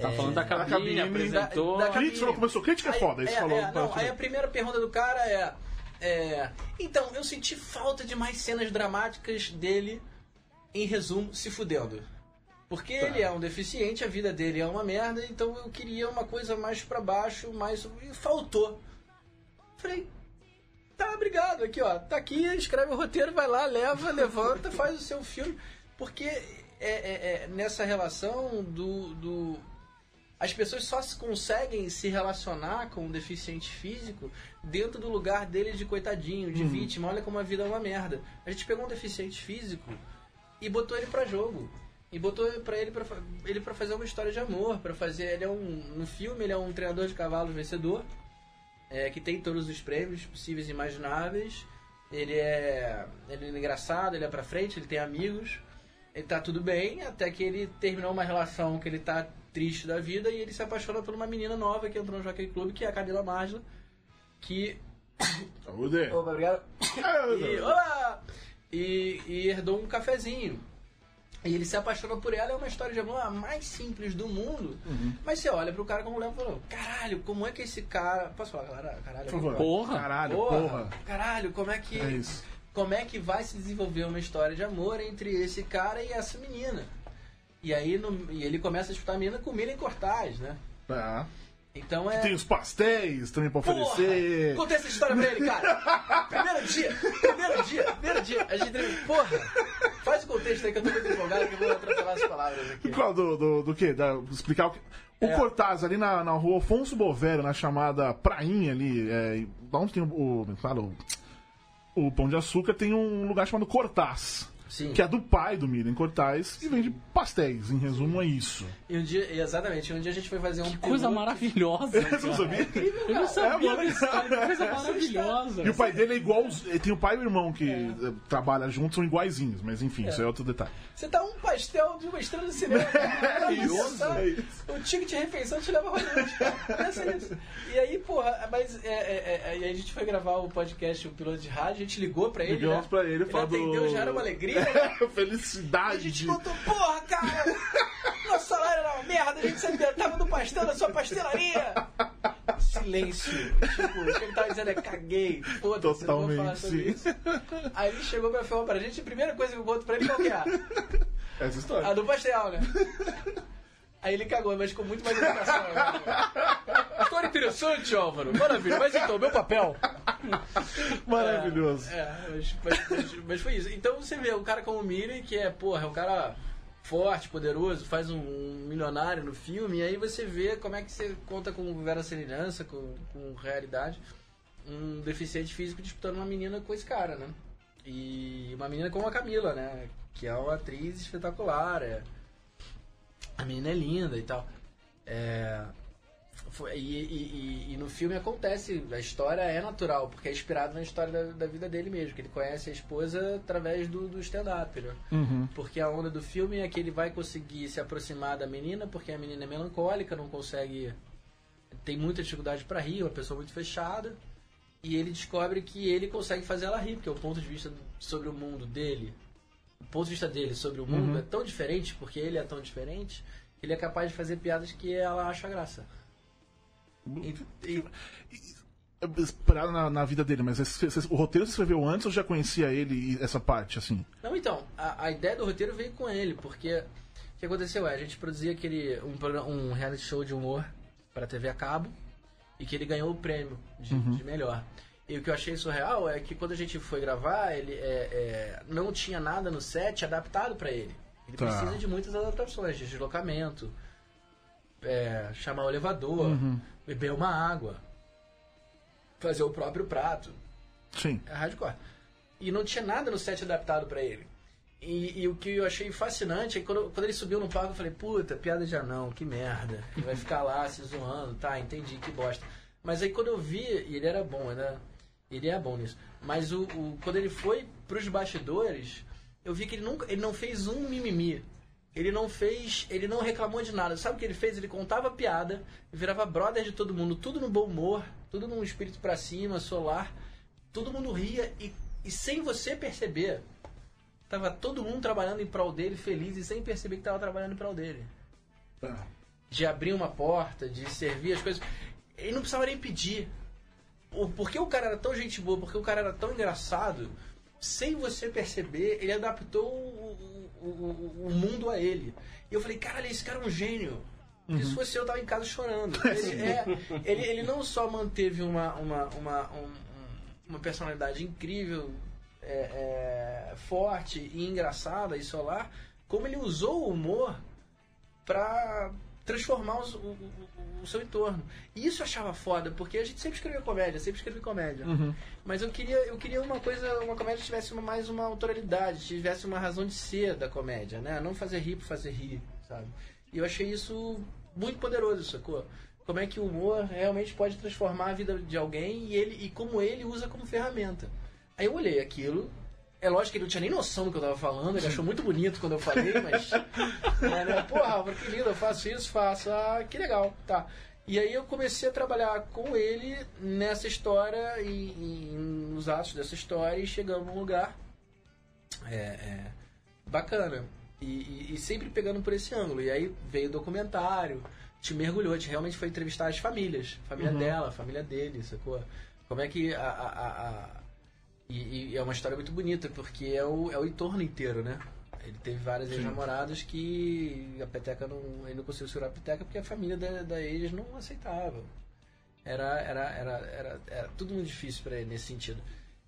[SPEAKER 2] Tá falando da cabine,
[SPEAKER 3] cabine,
[SPEAKER 2] apresentou.
[SPEAKER 5] da- da
[SPEAKER 3] Crítica, falou, começou. Crítica é foda, isso falou.
[SPEAKER 5] é, não, aí a primeira pergunta do cara é, é, Então, eu senti falta de mais cenas dramáticas dele, em resumo, se fudendo. Porque ele é um deficiente, a vida dele é uma merda, então eu queria uma coisa mais pra baixo, mais. E faltou. Falei, tá, obrigado, aqui ó, tá aqui, escreve o roteiro, vai lá, leva, [laughs] levanta, faz o seu filme. Porque é, é- é nessa relação do, do, as pessoas só se conseguem se relacionar com um deficiente físico dentro do lugar dele de coitadinho, de vítima. Olha como a vida é uma merda. A gente pegou um deficiente físico e botou ele pra jogo. E botou pra ele pra, fa- ele pra fazer uma história de amor, para fazer, ele é um no filme ele é um treinador de cavalos vencedor, é, que tem todos os prêmios possíveis e imagináveis. Ele é, ele é engraçado, ele é pra frente, ele tem amigos. Ele tá tudo bem, até que ele terminou uma relação que ele tá triste da vida e ele se apaixona por uma menina nova que entrou no Jockey Club, que é a Camila Margila, que... [coughs]
[SPEAKER 3] Saúde.
[SPEAKER 5] Opa, obrigado. E, olá! E, e herdou um cafezinho. E ele se apaixonou por ela, é uma história de amor a mais simples do mundo. Mas você olha pro cara como mulher e falou: caralho, como é que esse cara. Posso falar, cara? Caralho,
[SPEAKER 3] Por favor.
[SPEAKER 2] Porra.
[SPEAKER 3] Caralho,
[SPEAKER 5] Porra,
[SPEAKER 3] porra.
[SPEAKER 5] Caralho, como é que.
[SPEAKER 3] É isso.
[SPEAKER 5] Como é que vai se desenvolver uma história de amor entre esse cara e essa menina? E aí no- e ele começa a disputar a menina com Milen Cortaz, né?
[SPEAKER 3] Tá.
[SPEAKER 5] Então é.
[SPEAKER 3] Tem os pastéis também pra
[SPEAKER 5] Porra!
[SPEAKER 3] oferecer.
[SPEAKER 5] Contei essa história pra ele, cara. [laughs] Primeiro dia, primeiro dia, primeiro dia. A gente teve. Porra! Faz o contexto aí que eu tô muito empolgado que eu vou atropelar as palavras aqui.
[SPEAKER 3] Do, do, do quê? Da, explicar o que. O
[SPEAKER 5] É.
[SPEAKER 3] Cortaz ali na, na rua Afonso Bovero, na chamada Prainha ali, é, onde tem o, o, claro, o, o Pão de Açúcar, tem um lugar chamado Cortaz.
[SPEAKER 5] Sim.
[SPEAKER 3] Que é do pai do Miriam Cortaz e vende pastéis. Em resumo, é isso.
[SPEAKER 5] E um dia, exatamente, um dia a gente foi fazer um
[SPEAKER 2] Coisa
[SPEAKER 5] piloto.
[SPEAKER 2] maravilhosa. [laughs]
[SPEAKER 3] Você não sabia?
[SPEAKER 2] Eu não sabia [laughs]
[SPEAKER 3] É,
[SPEAKER 2] história. que Coisa maravilhosa.
[SPEAKER 3] E o pai dele é igual. os- Tem o pai e o irmão que eh, trabalham juntos, são iguaizinhos, mas enfim, isso é outro detalhe.
[SPEAKER 5] Você tá um pastel de uma estrela de cinema. [laughs]
[SPEAKER 3] É isso, é isso.
[SPEAKER 5] O ticket de refeição te leva a Hollywood. Pensa nisso. E aí, porra, mas é, é, é, e aí a gente foi gravar o podcast, o piloto de rádio, a gente ligou pra ele.
[SPEAKER 3] Ligamos
[SPEAKER 5] né?
[SPEAKER 3] pra ele,
[SPEAKER 5] ele
[SPEAKER 3] falou.
[SPEAKER 5] atendeu, já era uma alegria. [laughs] né? A
[SPEAKER 3] Felicidade.
[SPEAKER 5] gente contou, porra, cara! Nosso salário era uma merda, a gente se alimentava do pastel da sua pastelaria! Silêncio. Tipo, o que ele tava dizendo é caguei, foda-se, não vou falar sobre isso. Aí ele chegou pra filmar pra gente, a primeira coisa que eu conto pra ele qual que é?
[SPEAKER 3] Essa história.
[SPEAKER 5] A do pastel, né? Aí ele cagou, mas com muito mais educação. Né? [laughs] História interessante, Álvaro. Maravilha. Mas então, meu papel.
[SPEAKER 3] Maravilhoso.
[SPEAKER 5] É, mas, mas- mas- mas foi isso. Então você vê um cara como o Miri, que é, porra, é um cara forte, poderoso, faz um milionário no filme, e aí você vê como é que você conta com verossimilhança, com, com realidade, um deficiente físico disputando uma menina com esse cara, né? E uma menina como a Camila, né? Que é uma atriz espetacular, é... a menina é linda e tal. É... Foi- e, e- e- no filme acontece, a história é natural, porque é inspirado na história da, da vida dele mesmo, que ele conhece a esposa através do, do stand-up, né?
[SPEAKER 3] Uhum.
[SPEAKER 5] Porque a onda do filme é que ele vai conseguir se aproximar da menina, porque a menina é melancólica, não consegue. tem muita dificuldade para rir, é uma pessoa muito fechada. E ele descobre que ele consegue fazer ela rir, porque o ponto de vista sobre o mundo dele, o ponto de vista dele sobre o mundo é tão diferente, porque ele é tão diferente, que ele é capaz de fazer piadas que ela acha graça. E-
[SPEAKER 3] Esperado na, na vida dele, mas esse- esse- o roteiro você escreveu antes ou já conhecia ele e essa parte, assim?
[SPEAKER 5] Não, então, a, a ideia do roteiro veio com ele, porque o que aconteceu é, a gente produzia aquele um, um reality show de humor para TV a cabo e que ele ganhou o prêmio de, de melhor. E o que eu achei surreal é que quando a gente foi gravar, ele é, é, não tinha nada no set adaptado para ele. Ele
[SPEAKER 3] Tá.
[SPEAKER 5] precisa de muitas adaptações, de deslocamento, é, chamar o elevador, beber uma água, fazer o próprio prato.
[SPEAKER 3] Sim.
[SPEAKER 5] É hardcore. E não tinha nada no set adaptado pra ele. E, e o que eu achei fascinante é que quando, quando ele subiu no palco, eu falei, puta, piada de anão, que merda. Ele vai ficar lá se zoando, tá, entendi, que bosta. Mas aí quando eu vi, e ele era bom, né? Ele é bom nisso. Mas o, o- quando ele foi pros bastidores, eu vi que ele, nunca, ele não fez um mimimi. Ele não fez. Ele não reclamou de nada. Sabe o que ele fez? Ele contava piada, virava brother de todo mundo, tudo no bom humor, tudo num espírito pra cima, solar. Todo mundo ria e, e sem você perceber, tava todo mundo trabalhando em prol dele, feliz e sem perceber que tava trabalhando em prol dele.
[SPEAKER 3] Tá.
[SPEAKER 5] De abrir uma porta, de servir as coisas. Ele não precisava nem pedir. O, porque o cara era tão gente boa, porque o cara era tão engraçado, sem você perceber, ele adaptou o, o, o- o mundo a ele. E eu falei, caralho, esse cara é um gênio. Porque se fosse eu, eu tava em casa chorando. [laughs] Ele, é, ele, ele não só manteve uma, uma, uma, um- um- uma personalidade incrível, é, é, forte e engraçada e solar, como ele usou o humor pra transformar os- o, o- o seu entorno. E isso eu achava foda, porque a gente sempre escreveu comédia, sempre escrevi comédia. Mas eu queria, eu queria uma coisa, uma comédia que tivesse uma- mais uma autoralidade, tivesse uma razão de ser da comédia, né? Não fazer rir por fazer rir, sabe? E eu achei isso muito poderoso, sacou? Como é que o humor realmente pode transformar a vida de alguém e ele e como ele usa como ferramenta. Aí eu olhei aquilo, é lógico que ele não tinha nem noção do que eu tava falando, ele achou muito bonito quando eu falei, mas. [laughs] é, né? Porra, Álvaro, que lindo, eu faço isso, faço. Ah, que legal, tá. E aí eu comecei a trabalhar com ele nessa história e, e nos atos dessa história e chegamos num lugar é, é, bacana. E, e- e sempre pegando por esse ângulo. E aí veio o documentário, te mergulhou, te realmente foi entrevistar as famílias. Família dela, família dele, sacou? Como é que a- a- a- e, e é uma história muito bonita, porque é o, é o entorno inteiro, né? Ele teve várias ex-namoradas que a peteca não. Ele não conseguiu segurar a peteca porque a família da, da ex não aceitava. Era, era, era, era, era tudo muito difícil para ele nesse sentido.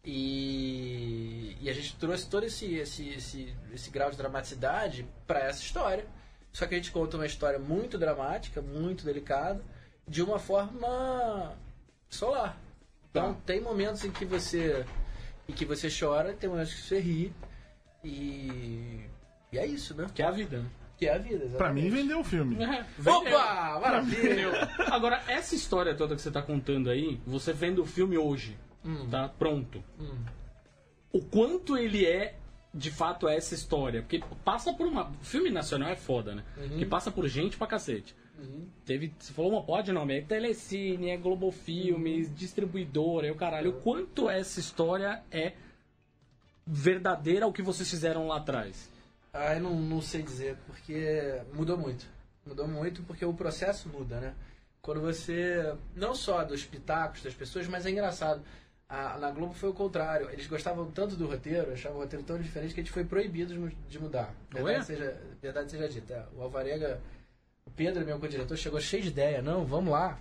[SPEAKER 5] E, e a gente trouxe todo esse, esse, esse, esse grau de dramaticidade para essa história. Só que a gente conta uma história muito dramática, muito delicada, de uma forma solar. Então
[SPEAKER 3] Tá.
[SPEAKER 5] tem momentos em que você em que você chora, tem momentos que você ri e, e é isso, né?
[SPEAKER 2] Que é a vida. né?
[SPEAKER 5] Que é a vida.
[SPEAKER 3] Pra mim,
[SPEAKER 5] exatamente.
[SPEAKER 3] vendeu o filme. [laughs]
[SPEAKER 5] Opa! Maravilha!
[SPEAKER 2] Agora, essa história toda que você tá contando aí, você vendo o filme hoje,
[SPEAKER 5] Hum.
[SPEAKER 2] tá pronto.
[SPEAKER 5] Hum.
[SPEAKER 2] O quanto ele é, de fato, essa história. Porque passa por uma. Filme nacional é foda, né?
[SPEAKER 5] Uhum.
[SPEAKER 2] Que passa por gente pra cacete. Teve. Você falou uma pode nome, é Telecine, é Globo Filmes,
[SPEAKER 5] Uhum.
[SPEAKER 2] distribuidora, é o caralho. O quanto essa história é verdadeira ao que vocês fizeram lá atrás?
[SPEAKER 5] Ah, eu não, não sei dizer, porque mudou muito. Mudou muito porque o processo muda, né? Quando você. Não só dos pitacos das pessoas, mas é engraçado. A- na Globo foi o contrário. Eles gostavam tanto do roteiro, achavam o roteiro tão diferente que a gente foi proibido de mu- de mudar.
[SPEAKER 2] Ué?
[SPEAKER 5] Verdade seja, verdade seja dita. é. O Alvarenga, Pedro, meu co-diretor, chegou cheio de ideia. Não, vamos lá.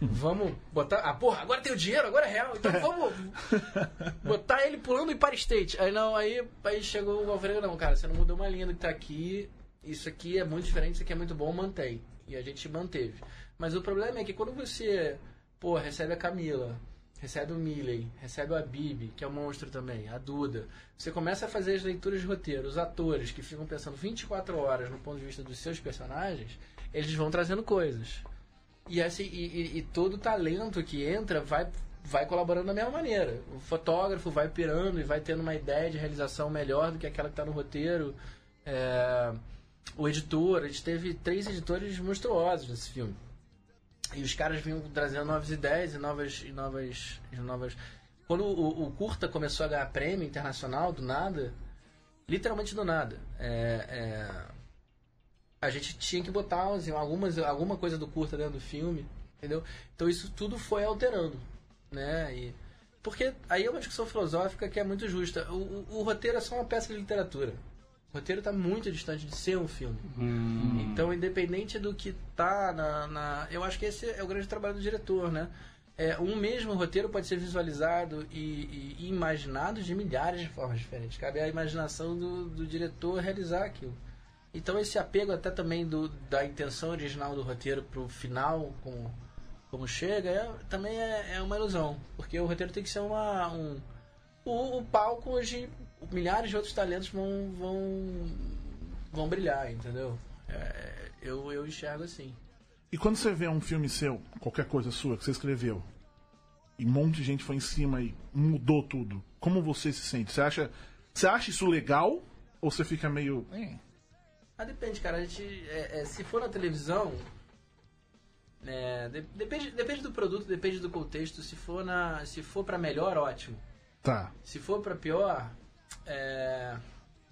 [SPEAKER 5] Vamos botar. Ah, porra, agora tem o dinheiro, agora é real. Então vamos botar ele pulando em Empire State. Aí não, aí, aí chegou o Alvarenga, não, cara, você não mudou uma linha do que tá aqui. Isso aqui é muito diferente, isso aqui é muito bom, mantém. E a gente manteve. Mas o problema é que quando você, pô, recebe a Camila, recebe o Milley, recebe a Bibi, que é um monstro também, a Duda, você começa a fazer as leituras de roteiro, os atores que ficam pensando 24 horas no ponto de vista dos seus personagens, eles vão trazendo coisas. E, assim, e, e- e todo talento que entra vai, vai colaborando da mesma maneira. O fotógrafo vai pirando e vai tendo uma ideia de realização melhor do que aquela que está no roteiro. É, o editor, a gente teve três editores monstruosos nesse filme. E os caras vinham trazendo novas ideias e novas. E novas, e novas... Quando o, o Curta começou a ganhar prêmio internacional, do nada, literalmente do nada, é, é, a gente tinha que botar assim, algumas, alguma coisa do Curta dentro do filme, entendeu? Então isso tudo foi alterando, né? E, porque aí é uma discussão filosófica que é muito justa. O, o, o roteiro é só uma peça de literatura. O roteiro está muito distante de ser um filme. Então, independente do que tá na, na- Eu acho que esse é o grande trabalho do diretor, né? É, um mesmo roteiro pode ser visualizado e, e- e imaginado de milhares de formas diferentes. Cabe à imaginação do, do diretor realizar aquilo. Então, esse apego até também do, da intenção original do roteiro pro final, como, como chega, é- também é, é uma ilusão. Porque o roteiro tem que ser uma, um, o, o palco onde milhares de outros talentos vão, vão, vão brilhar, entendeu? É, eu, eu enxergo assim.
[SPEAKER 3] E quando você vê um filme seu, qualquer coisa sua que você escreveu, e um monte de gente foi em cima e mudou tudo, como você se sente? Você acha, você acha isso legal? Ou você fica meio.
[SPEAKER 5] Ah, depende, cara. A gente, é, é, se for na televisão, é, de- depende, depende do produto, depende do contexto. Se for na, se for para melhor, ótimo.
[SPEAKER 3] Tá.
[SPEAKER 5] Se for para pior, é,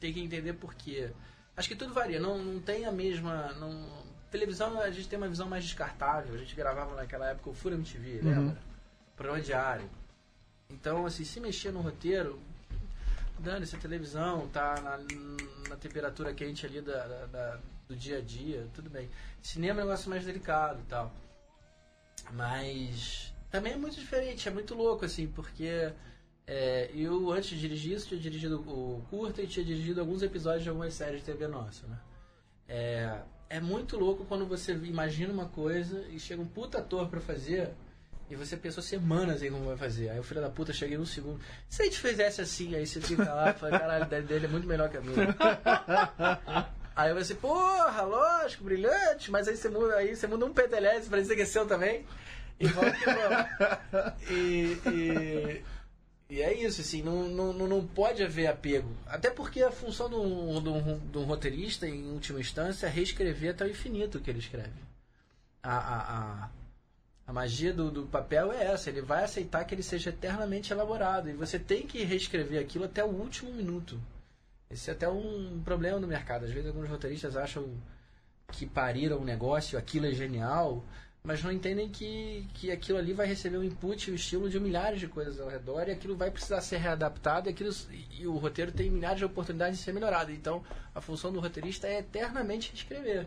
[SPEAKER 5] tem que entender por quê. Acho que tudo varia. Não, não tem a mesma. Não, televisão a gente tem uma visão mais descartável. A gente gravava naquela época o Fura MTV, lembra? Programa diário. Então, assim, se mexer no roteiro, dane-se a televisão, tá na, na temperatura quente ali da, da- da- do dia a dia, tudo bem. Cinema é um negócio mais delicado e tal. Mas também é muito diferente, é muito louco, assim, porque é, eu, antes de dirigir isso, tinha dirigido o curta e tinha dirigido alguns episódios de algumas séries de TV nossa, né? É, é muito louco quando você imagina uma coisa e chega um puta ator pra fazer e você pensou semanas em como vai fazer. Aí o filho da puta chega em um segundo. Se a gente fizesse assim, aí você fica lá e fala, caralho, a ideia dele é muito melhor que a minha. [laughs] aí você, porra, lógico, brilhante, mas aí você muda, aí você muda um petelhese pra dizer que é seu também. E volta que vamos. E, e, e é isso, assim, não, não, não- não pode haver apego. Até porque a função de um, de um- de um roteirista, em última instância, é reescrever até o infinito o que ele escreve. A, a, a, a magia do, do papel é essa, ele vai aceitar que ele seja eternamente elaborado. E você tem que reescrever aquilo até o último minuto. Esse é até um problema no mercado. Às vezes alguns roteiristas acham que pariram um negócio, aquilo é genial, mas não entendem que, que aquilo ali vai receber o input o estilo de milhares de coisas ao redor e aquilo vai precisar ser readaptado e, aquilo, e o roteiro tem milhares de oportunidades de ser melhorado. Então, a função do roteirista é eternamente escrever.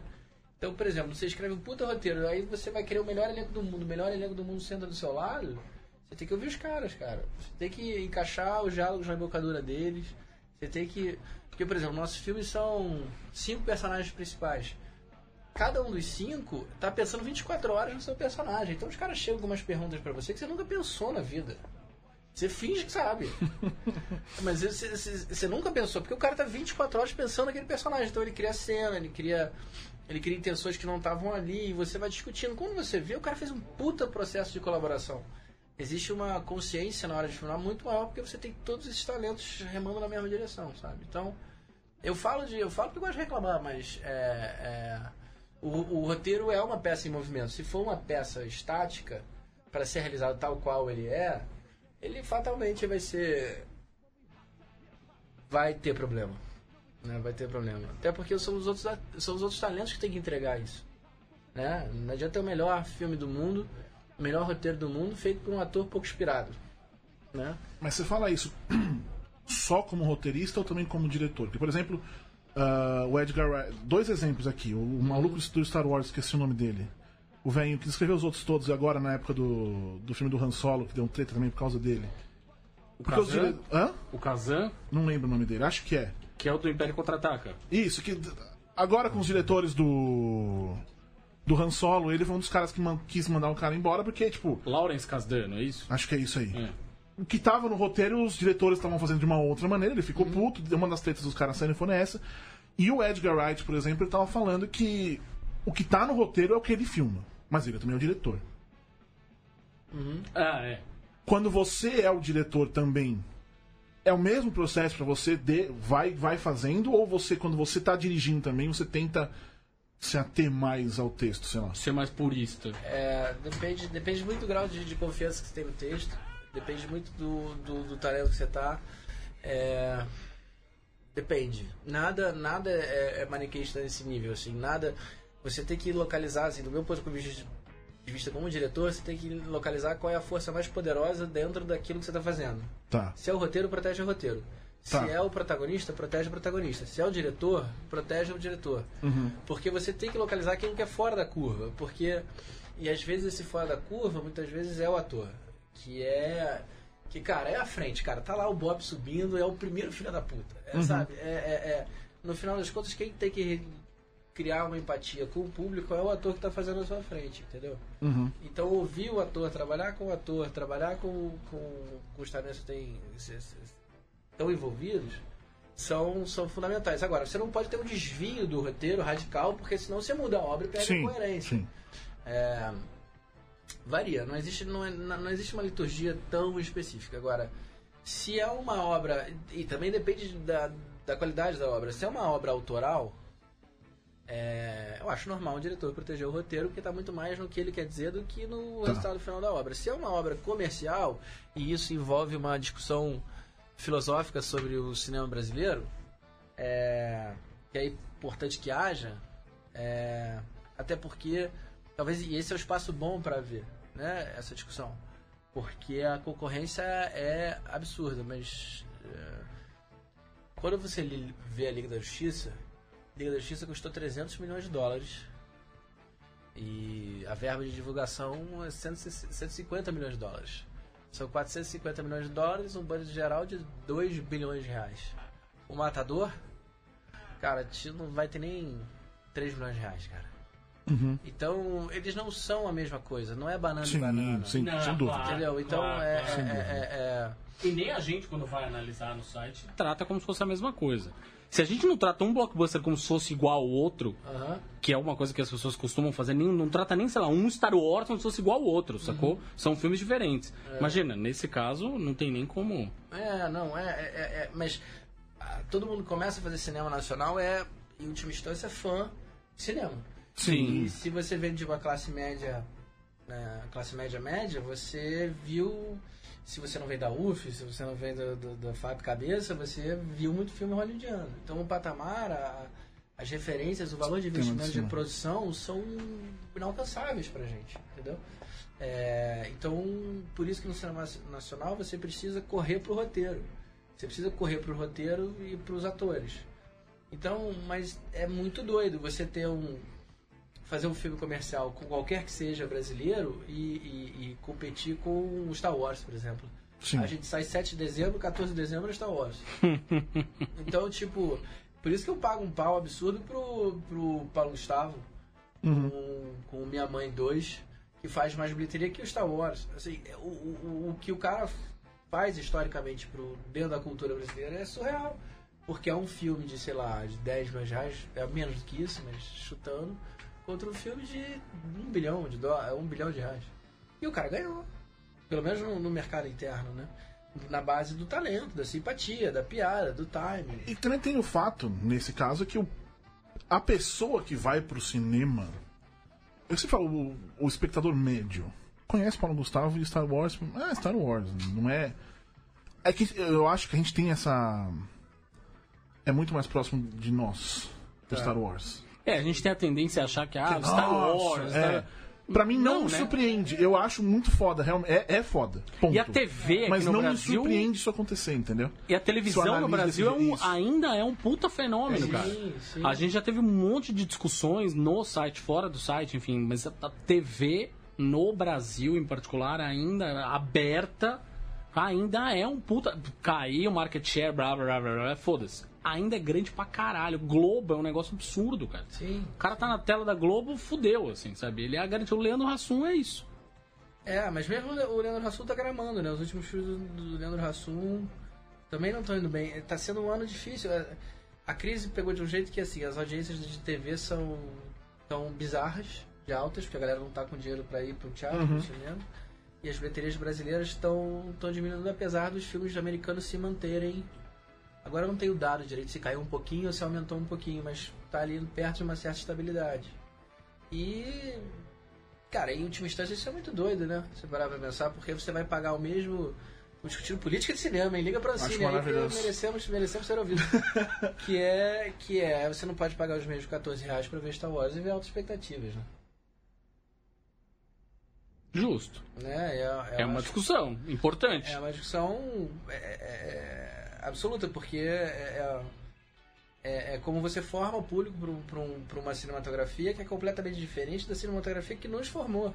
[SPEAKER 5] Então, por exemplo, você escreve um puta roteiro, aí você vai querer o melhor elenco do mundo, o melhor elenco do mundo senta do seu lado, você tem que ouvir os caras, cara. Você tem que encaixar os diálogos na embocadura deles. Você tem que. Porque, por exemplo, nossos filmes são cinco personagens principais. Cada um dos cinco tá pensando 24 horas no seu personagem. Então os caras chegam com umas perguntas pra você que você nunca pensou na vida. Você finge que sabe. [laughs] Mas você, você- você nunca pensou, porque o cara tá 24 horas pensando naquele personagem. Então ele cria cena, ele cria. Ele cria intenções que não estavam ali, e você vai discutindo. Quando você vê, o cara fez um puta processo de colaboração. Existe uma consciência na hora de filmar muito maior, porque você tem todos esses talentos remando na mesma direção, sabe? Então, eu falo de. Eu falo porque eu gosto de reclamar, mas é, é, o, o roteiro é uma peça em movimento. Se for uma peça estática, para ser realizado tal qual ele é, ele fatalmente vai ser. Vai ter problema. Né? Vai ter problema. Até porque são os outros, são os outros talentos que tem que entregar isso. Né? Não adianta ter o melhor filme do mundo, o melhor roteiro do mundo, feito por um ator pouco inspirado. Né?
[SPEAKER 3] Mas você fala isso [clears throat] só como roteirista ou também como diretor? Porque, por exemplo, uh, o Edgar Wright. Dois exemplos aqui. O, o maluco do Star Wars, esqueci o nome dele. O velho que escreveu os outros todos agora na época do, do filme do Han Solo, que deu um treta também por causa dele.
[SPEAKER 2] O Kazan,
[SPEAKER 3] dire... Hã?
[SPEAKER 2] o Kazan,
[SPEAKER 3] Não lembro o nome dele, acho que é.
[SPEAKER 2] Que é o do Império Contra-Ataca.
[SPEAKER 3] Isso, que agora com os diretores do. Do Han Solo, ele foi um dos caras que man- quis mandar o cara embora, porque, tipo,
[SPEAKER 2] Lawrence Kasdan, não é isso?
[SPEAKER 3] acho que é isso aí.
[SPEAKER 2] É.
[SPEAKER 3] O que tava no roteiro, os diretores estavam fazendo de uma outra maneira, ele
[SPEAKER 2] Uhum.
[SPEAKER 3] ficou puto, uma das tretas dos caras saindo foi nessa. E o Edgar Wright, por exemplo, ele tava falando que o que tá no roteiro é o que ele filma. Mas ele também é o diretor.
[SPEAKER 2] Ah, é.
[SPEAKER 3] Quando você é o diretor também, é o mesmo processo pra você de, vai vai fazendo ou você quando você tá dirigindo também, você tenta se ater mais ao texto, sei lá.
[SPEAKER 2] Ser mais purista.
[SPEAKER 5] É, depende, depende muito do grau de, de confiança que você tem no texto. Depende muito do, do, do talento que você tá. É, depende. Nada, nada é, é maniqueísta nesse nível, assim. Nada. Você tem que localizar, assim, do meu ponto de vista, de vista como diretor, você tem que localizar qual é a força mais poderosa dentro daquilo que você está fazendo.
[SPEAKER 3] Tá.
[SPEAKER 5] Se é o roteiro, protege o roteiro. Se
[SPEAKER 3] Tá.
[SPEAKER 5] é o protagonista, protege o protagonista. Se é o diretor, protege o diretor. Porque você tem que localizar aquilo que é fora da curva. Porque. E às vezes esse fora da curva, muitas vezes é o ator. Que é. Que, cara, é a frente, cara. Tá lá o Bob subindo, é o primeiro filho da puta. É, Sabe? É, é- é- no final das contas, quem tem que criar uma empatia com o público é o ator que tá fazendo na sua frente, entendeu?
[SPEAKER 3] Uhum.
[SPEAKER 5] Então, ouvir o ator, trabalhar com o ator, trabalhar com, com, com os talentos que tem, estão envolvidos, são, são fundamentais. Agora, você não pode ter um desvio do roteiro radical, porque senão você muda a obra e perde
[SPEAKER 3] Sim.
[SPEAKER 5] a coerência.
[SPEAKER 3] Sim.
[SPEAKER 5] É, varia, não existe, não, é- não existe uma liturgia tão específica. Agora, se é uma obra, e também depende da, da qualidade da obra, se é uma obra autoral, é, eu acho normal o diretor proteger o roteiro, porque está muito mais no que ele quer dizer do que no
[SPEAKER 3] Tá.
[SPEAKER 5] resultado final da obra. Se é uma obra comercial, e isso envolve uma discussão filosófica sobre o cinema brasileiro, é, que é importante que haja, é, até porque talvez esse é o espaço bom para ver né, essa discussão, porque a concorrência é absurda, mas é, quando você vê a Liga da Justiça, Liga da Justiça custou 300 milhões de dólares e a verba de divulgação é 160 150 milhões de dólares. São 450 milhões de dólares, um budget geral de 2 bilhões de reais. O Matador, cara, não vai ter nem 3 milhões de reais, cara.
[SPEAKER 3] Uhum.
[SPEAKER 5] Então, eles não são a mesma coisa, não é banana
[SPEAKER 3] Sim,
[SPEAKER 5] e banana.
[SPEAKER 3] sim,
[SPEAKER 2] Não,
[SPEAKER 3] sem dúvida.
[SPEAKER 5] Entendeu? Então,
[SPEAKER 2] Claro,
[SPEAKER 5] é,
[SPEAKER 2] claro.
[SPEAKER 5] é- é- é-
[SPEAKER 2] E nem a gente, quando vai analisar no site, trata como se fosse a mesma coisa. Se a gente não trata um blockbuster como se fosse igual ao outro,
[SPEAKER 5] é-
[SPEAKER 2] que é uma coisa que as pessoas costumam fazer, nem, não trata nem, sei lá, um Star Wars como se fosse igual ao outro, sacou? São filmes diferentes. Imagina, nesse caso, não tem nem como.
[SPEAKER 5] É, não, é, é- é- é- mas ah, todo mundo que começa a fazer cinema nacional é, em última instância, fã de cinema.
[SPEAKER 3] Sim.
[SPEAKER 5] E se você vem de uma classe média, né, classe média média, você viu, se você não vem da UF, se você não vem do, do, da Fábio Cabeça, você viu muito filme hollywoodiano. Então o patamar, a- as referências, o valor de investimento de produção são inalcançáveis pra gente, entendeu? É, então, por isso que no cinema nacional você precisa correr pro roteiro. Você precisa correr pro roteiro e pros atores. Então, mas é muito doido você ter um fazer um filme comercial com qualquer que seja brasileiro e, e- e competir com o Star Wars, por exemplo.
[SPEAKER 3] Sim.
[SPEAKER 5] A gente sai 7 de dezembro, 14 de dezembro é Star Wars. [laughs] então, tipo, por isso que eu pago um pau absurdo pro, pro Paulo Gustavo com, com Minha Mãe 2, que faz mais bilheteria que o Star Wars. Assim, o, o, o que o cara faz historicamente pro, dentro da cultura brasileira é surreal. Porque é um filme de, sei lá, de 10 milhões de reais, é menos do que isso, mas chutando, contra um filme de um bilhão de dólares, um bilhão de reais. E o cara ganhou. Pelo menos no, no mercado interno, né? Na base do talento, da simpatia, da piada, do timing.
[SPEAKER 3] E também tem o fato, nesse caso, que o, a pessoa que vai pro cinema. Eu sempre falo, o, o espectador médio conhece Paulo Gustavo e Star Wars. É Star Wars, não é. É que eu acho que a gente tem essa. É muito mais próximo de nós, do
[SPEAKER 5] Tá.
[SPEAKER 3] Star Wars.
[SPEAKER 2] É, a gente tem a tendência a achar que, ah, Star
[SPEAKER 3] Nossa,
[SPEAKER 2] Wars...
[SPEAKER 3] é.
[SPEAKER 2] Star-
[SPEAKER 3] Pra mim não,
[SPEAKER 2] Não,
[SPEAKER 3] me
[SPEAKER 2] né?
[SPEAKER 3] surpreende. Eu acho muito foda, realmente. É, é foda. Ponto.
[SPEAKER 2] E a TV
[SPEAKER 3] Mas não me
[SPEAKER 2] Brasil...
[SPEAKER 3] surpreende isso acontecer, entendeu?
[SPEAKER 2] E a televisão no Brasil é um- ainda é um puta fenômeno,
[SPEAKER 5] Sim,
[SPEAKER 2] cara.
[SPEAKER 5] sim.
[SPEAKER 2] A gente já teve um monte de discussões no site, fora do site, enfim, mas a a TV no Brasil, em particular, ainda aberta, ainda é um puta. Caiu o market share, blá blá blá blá, blá foda-se. Ainda é grande pra caralho. Globo é um negócio absurdo, cara.
[SPEAKER 5] Sim.
[SPEAKER 2] O cara tá na tela da Globo, fudeu, assim, sabe? Ele é a garantia. O Leandro Hassum é isso.
[SPEAKER 5] É, mas mesmo o Leandro Hassum tá gramando, né? Os últimos filmes do, Leandro Hassum também não estão indo bem. Tá sendo um ano difícil. É, A crise pegou de um jeito que, assim, as audiências de TV são tão bizarras, de altas, porque a galera não tá com dinheiro pra ir pro teatro, pro cinema. E as bilheterias brasileiras estão diminuindo, apesar dos filmes americanos se manterem. Agora eu não tenho dado direito se caiu um pouquinho ou se aumentou um pouquinho, mas tá ali perto de uma certa estabilidade. E Cara, em última instância isso é muito doido, né? Você parar pra pensar, porque você vai pagar o mesmo. Estamos discutindo política de cinema, hein? Liga pra
[SPEAKER 3] Acho
[SPEAKER 5] cine aí que merecemos, merecemos ser ouvidos. [laughs] que é que é, você não pode pagar os mesmos 14 reais pra ver Star Wars e ver altas expectativas, né?
[SPEAKER 2] Justo.
[SPEAKER 5] né? É,
[SPEAKER 2] É uma
[SPEAKER 5] acho-
[SPEAKER 2] discussão importante.
[SPEAKER 5] É uma discussão é, é, é, absoluta, porque é, é, é como você forma o público para um, uma cinematografia que é completamente diferente da cinematografia que nos formou.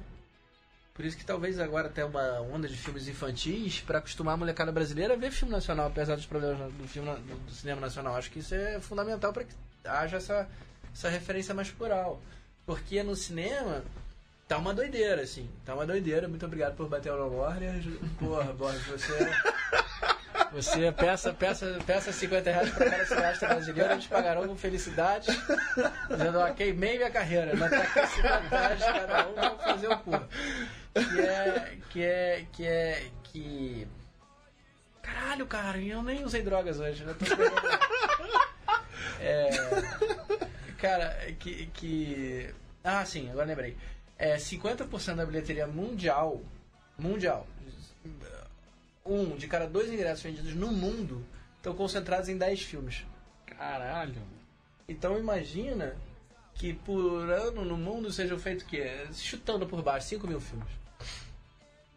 [SPEAKER 5] Por isso que talvez agora tenha uma onda de filmes infantis para acostumar a molecada brasileira a ver filme nacional, apesar dos problemas do, filme, do cinema nacional. Acho que isso é fundamental para que haja essa, essa referência mais plural. Porque no cinema tá uma doideira, assim. Tá uma doideira. Muito obrigado por bater no Warner. Porra, Borges, você. Você peça, peça, peça 50 reais para cada cineasta brasileiro, eles pagarão com felicidade, dizendo, ó, queimei minha carreira, mas tá 50 reais cada um, vamos fazer o cu. Que é, que é, que é, que... Caralho, cara, eu nem usei drogas hoje, né? É... Cara, que, que... Ah, sim, agora lembrei. É, 50% da bilheteria mundial, mundial, um de cada dois ingressos vendidos no mundo estão concentrados em 10 filmes.
[SPEAKER 2] Caralho.
[SPEAKER 5] Então imagina que por ano no mundo sejam feitos o quê? Chutando por baixo, 5 mil filmes.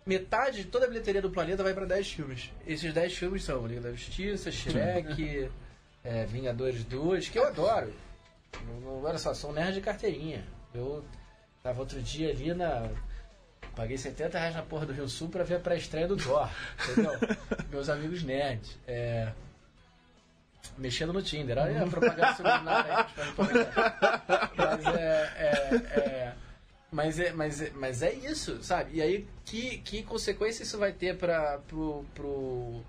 [SPEAKER 5] Metade de toda a bilheteria do planeta vai para 10 filmes. Esses 10 filmes são Liga da Justiça, Shrek, [laughs] é, Vingadores 2, que eu adoro. Olha só, sou um nerd de carteirinha. Eu tava outro dia ali na. Paguei 70 reais na porra do Rio Sul pra ver a pré-estreia do Thor. Entendeu? [laughs] Meus amigos nerds. É, mexendo no Tinder. Olha a propaganda subliminar aí. Mas é, é, é, mas é, mas é, mas é isso, sabe? E aí, que, que consequência isso vai ter para pro, pro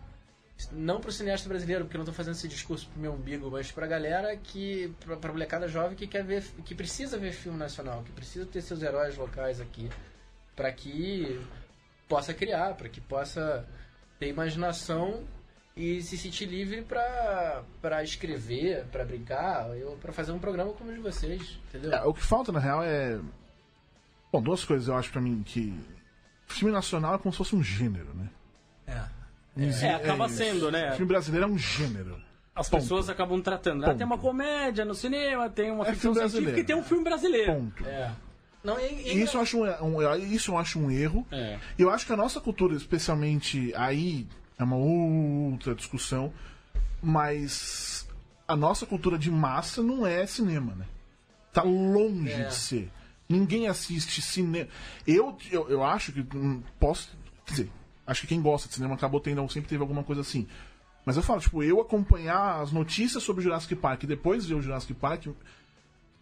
[SPEAKER 5] não pro cineasta brasileiro, porque eu não tô fazendo esse discurso pro meu umbigo, mas pra galera que pra, pra molecada jovem que quer ver, que precisa ver filme nacional, que precisa ter seus heróis locais aqui, para que possa criar, para que possa ter imaginação e se sentir livre pra para escrever, pra brincar, ou para fazer um programa como o de vocês, entendeu?
[SPEAKER 3] É, o que falta, na real, é. Bom, duas coisas eu acho pra mim que. Filme nacional é como se fosse um gênero, né?
[SPEAKER 5] É.
[SPEAKER 2] É, acaba
[SPEAKER 3] isso.
[SPEAKER 2] sendo, né?
[SPEAKER 3] Filme brasileiro é um gênero.
[SPEAKER 2] As
[SPEAKER 3] Ponto.
[SPEAKER 2] pessoas acabam tratando. Ah,
[SPEAKER 3] Ponto.
[SPEAKER 2] tem uma comédia no cinema, tem uma
[SPEAKER 3] É
[SPEAKER 2] ficção
[SPEAKER 3] filme
[SPEAKER 2] científica e tem um filme brasileiro.
[SPEAKER 3] Ponto.
[SPEAKER 5] É. Não, e, e-
[SPEAKER 3] isso eu acho um, um- isso eu acho um erro.
[SPEAKER 2] É.
[SPEAKER 3] E eu acho que a nossa cultura, especialmente aí, é uma outra discussão, mas a nossa cultura de massa não é cinema, né? Tá longe
[SPEAKER 5] É.
[SPEAKER 3] de ser. Ninguém assiste cinema. Eu, eu, eu acho que hum, posso. Quer dizer, acho que quem gosta de cinema acabou tendo, sempre teve alguma coisa assim. Mas eu falo, tipo, eu acompanhar as notícias sobre o Jurassic Park e depois ver o Jurassic Park,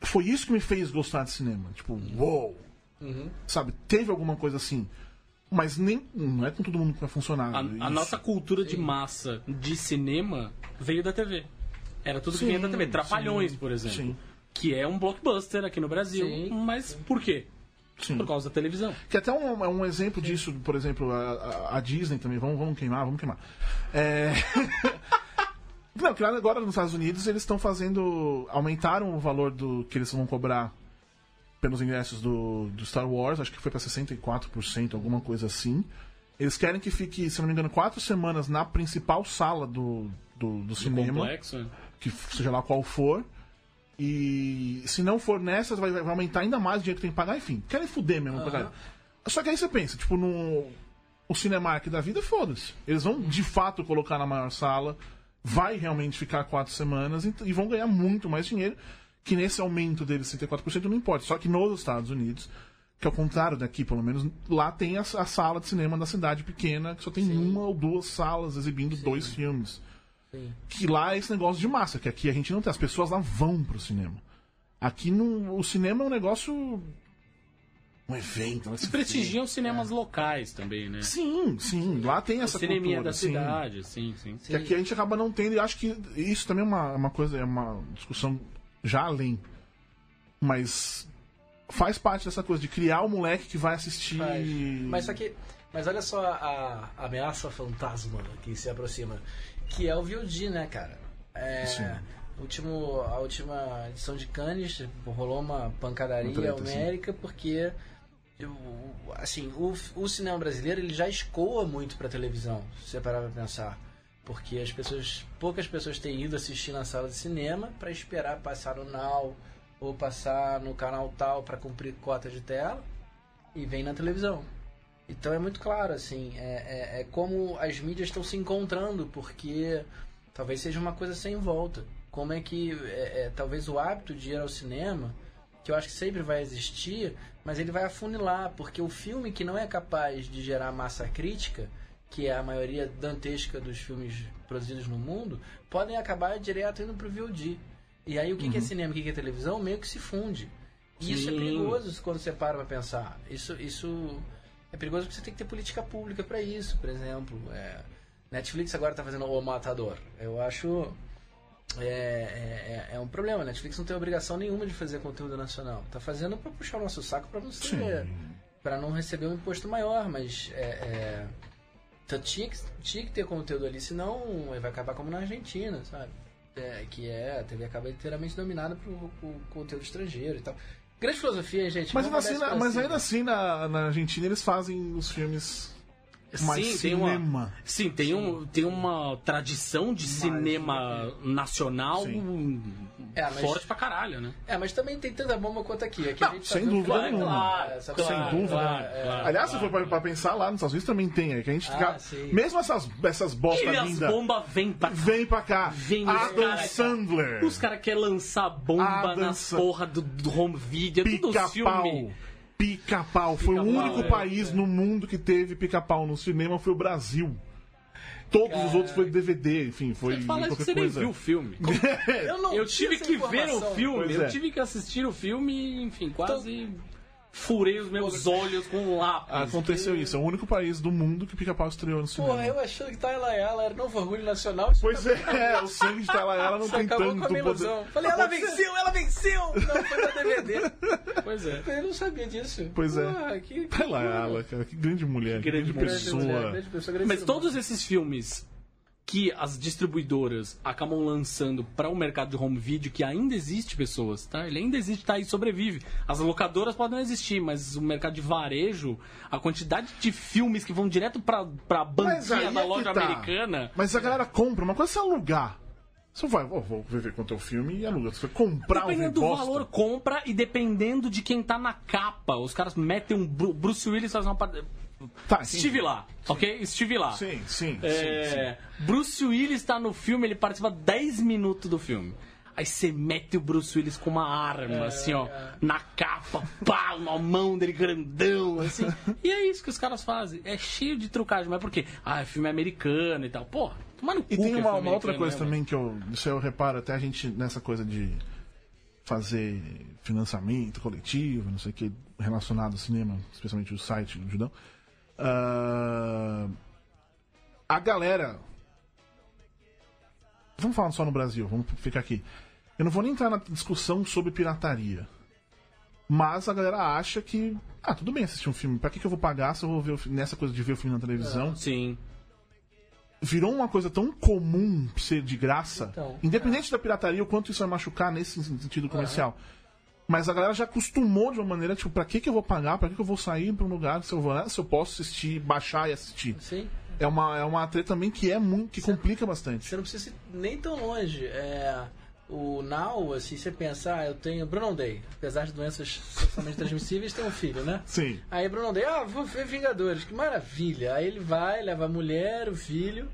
[SPEAKER 3] foi isso que me fez gostar de cinema. Tipo, uou! Sabe, teve alguma coisa assim. Mas nem. Não é com todo mundo que vai funcionar.
[SPEAKER 2] A, a nossa cultura de massa de cinema veio da TV. Era tudo que
[SPEAKER 3] Sim,
[SPEAKER 2] vinha da TV. Trapalhões,
[SPEAKER 3] sim,
[SPEAKER 2] por exemplo.
[SPEAKER 3] sim.
[SPEAKER 2] Que é um blockbuster aqui no Brasil.
[SPEAKER 5] Sim,
[SPEAKER 2] mas por quê?
[SPEAKER 3] Sim.
[SPEAKER 2] Por causa da televisão.
[SPEAKER 3] Que até um, é um exemplo disso, por exemplo, a, a- a Disney também. Vamos, vamos queimar, vamos queimar. É... [laughs] Não, que lá agora nos Estados Unidos eles estão fazendo. Aumentaram o valor do que eles vão cobrar pelos ingressos do, do Star Wars, acho que foi pra 64%, alguma coisa assim. Eles querem que fique, se não me engano, quatro semanas na principal sala do, do, do cinema.
[SPEAKER 2] Complexo.
[SPEAKER 3] que seja lá qual for. E se não for nessas, vai, vai aumentar ainda mais o dinheiro que tem que pagar, enfim. Querem fuder mesmo pra caralho. Só que aí você pensa, tipo, no. O Cinemark da vida, foda-se. Eles vão de fato colocar na maior sala, vai realmente ficar quatro semanas e, e vão ganhar muito mais dinheiro, que nesse aumento deles 64% não importa. Só que nos Estados Unidos, que é o contrário daqui, pelo menos, lá tem a, a sala de cinema da cidade pequena, que só tem uma ou duas salas exibindo dois filmes.
[SPEAKER 5] Sim.
[SPEAKER 3] Que lá é esse negócio de massa, que aqui a gente não tem. As pessoas lá vão pro cinema. Aqui no, o cinema é um negócio. Um evento.
[SPEAKER 2] Se prestigiam cinemas locais também, né?
[SPEAKER 3] Sim, sim. Lá tem
[SPEAKER 2] O
[SPEAKER 3] essa
[SPEAKER 2] cineminha
[SPEAKER 3] cultura.
[SPEAKER 2] da
[SPEAKER 3] sim.
[SPEAKER 2] cidade, sim, sim.
[SPEAKER 3] Que aqui a gente acaba não tendo, e acho que isso também é uma, uma coisa, é uma discussão já além. Mas faz parte dessa coisa de criar o moleque que vai assistir.
[SPEAKER 5] Faz. Mas só que. Mas olha só a, a ameaça fantasma que se aproxima. Que é o VOD, né, cara? É,
[SPEAKER 3] Sim.
[SPEAKER 5] último, a última edição de Cannes rolou uma pancadaria homérica porque assim, o, o cinema brasileiro ele já escoa muito pra televisão, se você parar pra pensar. Porque as pessoas, poucas pessoas têm ido assistir na sala de cinema pra esperar passar no Now ou passar no canal tal pra cumprir cota de tela e vem na televisão. Então é muito claro, assim, é, é, é como as mídias estão se encontrando, porque talvez seja uma coisa sem volta. Como é que é, é, talvez o hábito de ir ao cinema, que eu acho que sempre vai existir, mas ele vai afunilar, porque o filme que não é capaz de gerar massa crítica, que é a maioria dantesca dos filmes produzidos no mundo, podem acabar direto indo pro VOD. E aí o que, que é cinema, o que, que é televisão, meio que se funde. E isso é
[SPEAKER 2] Sim.
[SPEAKER 5] perigoso quando você para pra pensar. Isso, isso é perigoso porque você tem que ter política pública pra isso, por exemplo. É, Netflix agora tá fazendo O Matador. Eu acho. É, é, é- é um problema. Netflix não tem obrigação nenhuma de fazer conteúdo nacional. Tá fazendo pra puxar o nosso saco não ser. para não receber um imposto maior, mas é, é, então tinha, que, tinha que ter conteúdo ali, senão vai acabar como na Argentina, sabe? É, que é, a TV acaba inteiramente dominada por, por conteúdo estrangeiro e tal. Grande filosofia, gente?
[SPEAKER 3] Mas ainda, assim, na- mas
[SPEAKER 5] pra
[SPEAKER 3] ainda assim, na, na Argentina, eles fazem os filmes mais
[SPEAKER 2] Sim, tem uma,
[SPEAKER 3] cinema.
[SPEAKER 2] sim, tem, um, tem uma tradição de cinema nacional.
[SPEAKER 5] É, mas-
[SPEAKER 2] forte pra caralho, né?
[SPEAKER 5] É, mas também tem tanta bomba quanto aqui. aqui
[SPEAKER 3] Não,
[SPEAKER 5] a gente tá
[SPEAKER 3] sem
[SPEAKER 5] vendo
[SPEAKER 3] dúvida.
[SPEAKER 5] Claro, essa
[SPEAKER 3] Sem
[SPEAKER 5] coisa-
[SPEAKER 3] dúvida.
[SPEAKER 5] claro, é.
[SPEAKER 3] Aliás, se for pra, pra pensar lá nos Estados Unidos também tem, é que a gente fica.
[SPEAKER 5] Ah, sim.
[SPEAKER 3] mesmo essas, essas
[SPEAKER 2] E
[SPEAKER 3] bosta
[SPEAKER 2] as
[SPEAKER 3] linda
[SPEAKER 2] bombas vêm pra cá.
[SPEAKER 3] vem pra cá.
[SPEAKER 2] Vem os
[SPEAKER 3] Adam
[SPEAKER 2] cara-
[SPEAKER 3] Sandler.
[SPEAKER 2] Os caras querem lançar bomba
[SPEAKER 3] Adam
[SPEAKER 2] nas porra do, do home video, é tudo filme.
[SPEAKER 3] Pica-pau. Foi o
[SPEAKER 2] Pica-pau,
[SPEAKER 3] único
[SPEAKER 2] é,
[SPEAKER 3] país no mundo que teve pica-pau no cinema, foi o Brasil. Todos os outros foi DVD, enfim, foi
[SPEAKER 2] Você fala isso que
[SPEAKER 3] qualquer
[SPEAKER 2] você nem
[SPEAKER 3] coisa.
[SPEAKER 2] viu o filme. [laughs]
[SPEAKER 5] Eu, não
[SPEAKER 2] Eu tive que ver o filme,
[SPEAKER 3] Pois
[SPEAKER 2] eu
[SPEAKER 3] é.
[SPEAKER 2] tive que assistir o filme enfim, quase furei os meus olhos com um lápis.
[SPEAKER 3] Aconteceu isso, é o único país do mundo que pica-pau estreou no cinema.
[SPEAKER 5] Porra, eu achando que Tailayala era novo orgulho nacional. isso
[SPEAKER 3] Pois é, o sangue de Talayala não
[SPEAKER 5] Você
[SPEAKER 3] tem
[SPEAKER 5] acabou
[SPEAKER 3] tanto
[SPEAKER 5] com a minha
[SPEAKER 3] poder.
[SPEAKER 5] ilusão. Falei, ela venceu, ela venceu! Não, foi da DVD.
[SPEAKER 2] Pois é.
[SPEAKER 5] Eu não sabia disso.
[SPEAKER 3] Pois é.
[SPEAKER 5] Porra, que, que
[SPEAKER 3] Talayala, cara, que grande mulher, que
[SPEAKER 2] Grande
[SPEAKER 3] grande,
[SPEAKER 2] mulher,
[SPEAKER 3] pessoa.
[SPEAKER 5] mulher, grande pessoa, grande
[SPEAKER 2] Mas todos esses filmes que as distribuidoras acabam lançando para o mercado de home video, que ainda existe pessoas, tá? Ele ainda existe, tá aí, sobrevive. As locadoras podem não existir, mas o mercado de varejo, a quantidade de filmes que vão direto pra,
[SPEAKER 3] aí
[SPEAKER 2] banquinha da
[SPEAKER 3] é
[SPEAKER 2] loja
[SPEAKER 3] tá.
[SPEAKER 2] americana.
[SPEAKER 3] Mas a galera compra, uma coisa é alugar. Você vai, ó, vou ver quanto é o filme e aluga. Você vai comprar um
[SPEAKER 2] Dependendo do
[SPEAKER 3] bosta.
[SPEAKER 2] valor, compra e dependendo de quem tá na capa. Os caras metem um Bru- Bruce Willis faz uma.
[SPEAKER 3] Tá, sim.
[SPEAKER 2] Estive lá, ok? Estive lá.
[SPEAKER 3] Sim, sim, sim, sim.
[SPEAKER 2] É, Bruce Willis tá no filme, ele participa 10 minutos do filme. Aí você mete o Bruce Willis com uma arma, assim, ó, na capa, pá, na mão dele grandão, assim. e é isso que os caras fazem. É cheio de trucagem, mas por quê? Ah, é filme americano e tal. Pô, toma no cu
[SPEAKER 3] E tem
[SPEAKER 2] é
[SPEAKER 3] uma, uma outra coisa
[SPEAKER 2] né,
[SPEAKER 3] também que eu, isso eu reparo até a gente nessa coisa de fazer financiamento coletivo, não sei o que, relacionado ao cinema, especialmente o site do Judão. Ah, a galera. Vamos falar só no Brasil, vamos ficar aqui. Eu não vou nem entrar na discussão sobre pirataria. Mas a galera acha que. Ah, tudo bem assistir um filme. Pra que, que eu vou pagar se eu vou ver o nessa coisa de ver o filme na televisão?
[SPEAKER 2] Sim.
[SPEAKER 3] virou uma coisa tão comum ser de graça,
[SPEAKER 5] Então,
[SPEAKER 3] independente da pirataria, o quanto isso vai machucar nesse sentido comercial. Mas a galera já acostumou de uma maneira, tipo, pra que, que eu vou pagar? Pra que, que eu vou sair pra um lugar se eu, vou, se eu posso assistir, baixar e assistir?
[SPEAKER 5] Sim.
[SPEAKER 3] É uma, é uma treta também que é muito, que complica bastante.
[SPEAKER 5] Você não precisa ir nem tão longe. É, o Now, assim, você pensa, ah, eu tenho Bruno Day, apesar de doenças sexualmente transmissíveis, tem um filho, né?
[SPEAKER 3] Sim.
[SPEAKER 5] Aí Bruno Day, ah, vou ver Vingadores, que maravilha. Aí ele vai, leva a mulher, o filho,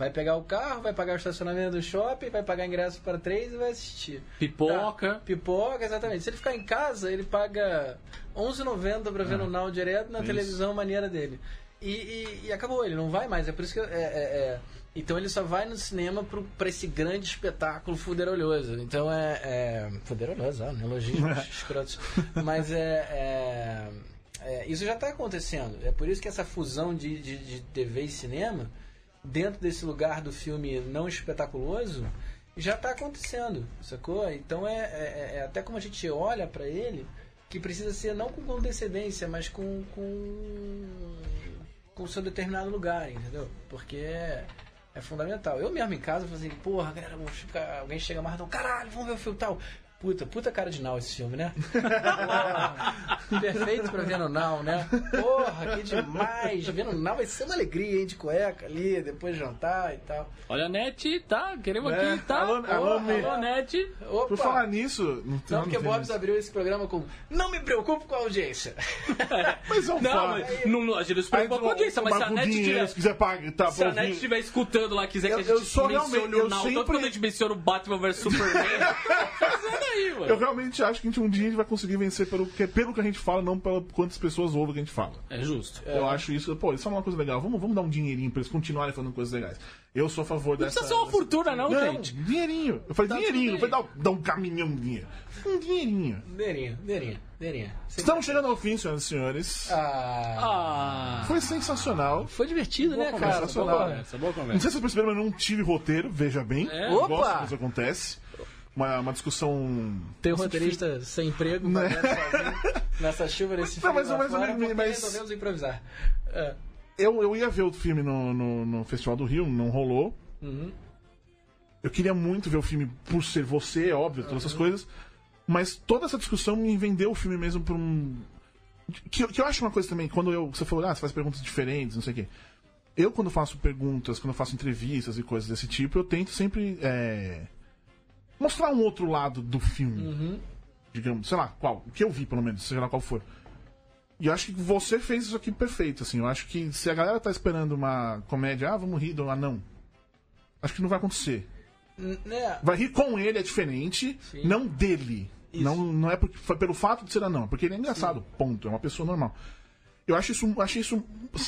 [SPEAKER 5] vai pegar o carro, vai pagar o estacionamento do shopping, vai pagar ingresso para três e vai assistir.
[SPEAKER 2] Pipoca.
[SPEAKER 5] Tá, pipoca, exatamente. Se ele ficar em casa, ele paga R$11,90 pra ver no Now direto na
[SPEAKER 3] Isso.
[SPEAKER 5] televisão maneira dele. E, e- e acabou, ele não vai mais. É por isso que. é- é- é- Então ele só vai no cinema pro, pra esse grande espetáculo fuderolhoso. Então é. é fuderolhoso, ó, neologismos [laughs] escrotos. Mas é. é- é, isso já está acontecendo. É por isso que essa fusão de, de, de TV e cinema, dentro desse lugar do filme não espetaculoso, já está acontecendo, sacou? Então é, é- é até como a gente olha para ele, que precisa ser não com condescendência, mas com com, com seu determinado lugar, entendeu? Porque é, é fundamental. Eu mesmo em casa eu assim, porra, galera, ficar, alguém chega mais e fala, caralho, vamos ver o filme tal. Puta, puta cara de Now esse filme, né? [laughs] Perfeito pra ver no Now, né? Porra, que demais! Ver no Now vai ser uma alegria, hein, de cueca ali, depois jantar e tal.
[SPEAKER 2] Olha a net, tá? Queremos
[SPEAKER 3] É,
[SPEAKER 2] aqui, tá?
[SPEAKER 3] alô, alô,
[SPEAKER 2] Alô,
[SPEAKER 3] Mi.
[SPEAKER 2] net.
[SPEAKER 5] Opa!
[SPEAKER 3] Por falar nisso. Não, tem-
[SPEAKER 5] Não, porque Bobs
[SPEAKER 3] isso.
[SPEAKER 5] abriu esse programa com Não me preocupo com a audiência. [laughs]
[SPEAKER 3] Mas é um
[SPEAKER 2] Não,
[SPEAKER 3] fato.
[SPEAKER 2] mas não, não, a gente não se preocupa com a audiência, mas se a net tiver...
[SPEAKER 3] se quiser pagar, tá,
[SPEAKER 2] Se a net estiver escutando lá, quiser que a
[SPEAKER 3] Eu-
[SPEAKER 2] gente
[SPEAKER 3] eu sou
[SPEAKER 2] mencione o
[SPEAKER 3] eu
[SPEAKER 2] Now,
[SPEAKER 3] sempre-
[SPEAKER 2] tanto quando a gente menciona o Batman vs Superman, [laughs] aí, mano.
[SPEAKER 3] Eu realmente acho que a gente, um dia a gente vai conseguir vencer pelo que, pelo que a gente fala, não pelo quantas pessoas ouvem o que a gente fala.
[SPEAKER 2] É justo.
[SPEAKER 3] Eu acho isso, pô, isso é uma coisa legal. Vamos, vamos dar um dinheirinho pra eles continuarem falando coisas legais. Eu sou a favor
[SPEAKER 2] Não
[SPEAKER 3] dessa.
[SPEAKER 2] precisa ser uma fortuna, não,
[SPEAKER 3] Não,
[SPEAKER 2] gente.
[SPEAKER 3] dinheirinho. Eu falei
[SPEAKER 2] Tá
[SPEAKER 3] dinheirinho, não
[SPEAKER 2] tudo
[SPEAKER 3] foi dar, dar um caminhão de dinheiro. Um dinheirinho.
[SPEAKER 5] Deirinha, deirinha, deirinha.
[SPEAKER 3] Estamos chegando ao fim, senhoras e senhores.
[SPEAKER 5] Ah,
[SPEAKER 2] Ah,
[SPEAKER 3] Foi sensacional.
[SPEAKER 5] foi divertido, né,
[SPEAKER 2] boa
[SPEAKER 5] cara?
[SPEAKER 2] conversa, boa
[SPEAKER 3] sensacional.
[SPEAKER 2] conversa, boa
[SPEAKER 3] Não sei
[SPEAKER 2] conversa.
[SPEAKER 3] se vocês perceberam, mas eu não tive roteiro, veja bem.
[SPEAKER 2] É.
[SPEAKER 3] Eu
[SPEAKER 5] Opa!
[SPEAKER 3] gosto quando isso acontece. Uma, uma discussão.
[SPEAKER 5] Tem um roteirista sem emprego,
[SPEAKER 3] Né?
[SPEAKER 5] sozinho, nessa chuva, nesse
[SPEAKER 3] Não,
[SPEAKER 5] frio
[SPEAKER 3] mas- mas-
[SPEAKER 5] fora,
[SPEAKER 3] mas- mas-
[SPEAKER 5] resolvemos improvisar. É.
[SPEAKER 3] Eu, eu ia ver o filme no, no, no Festival do Rio, não rolou.
[SPEAKER 5] Uhum.
[SPEAKER 3] Eu queria muito ver o filme por ser você, é óbvio, todas essas coisas. Mas toda essa discussão me vendeu o filme mesmo por um. Que, que eu acho uma coisa também, quando eu, você falou, ah, você faz perguntas diferentes, não sei o quê. Eu, quando faço perguntas, quando faço entrevistas e coisas desse tipo, eu tento sempre é, mostrar um outro lado do filme. Digamos, sei lá, qual. O que eu vi, pelo menos, seja lá qual for. E eu acho que você fez isso aqui perfeito, assim. Eu acho que se a galera tá esperando uma comédia, ah, vamos rir do anão. Acho que não vai acontecer.
[SPEAKER 5] Né?
[SPEAKER 3] Vai rir com ele é diferente,
[SPEAKER 5] Sim.
[SPEAKER 3] não dele.
[SPEAKER 5] Isso.
[SPEAKER 3] Não, não é porque, foi pelo fato de ser anão, é porque ele é engraçado, ponto. É uma pessoa normal. Eu acho isso, achei isso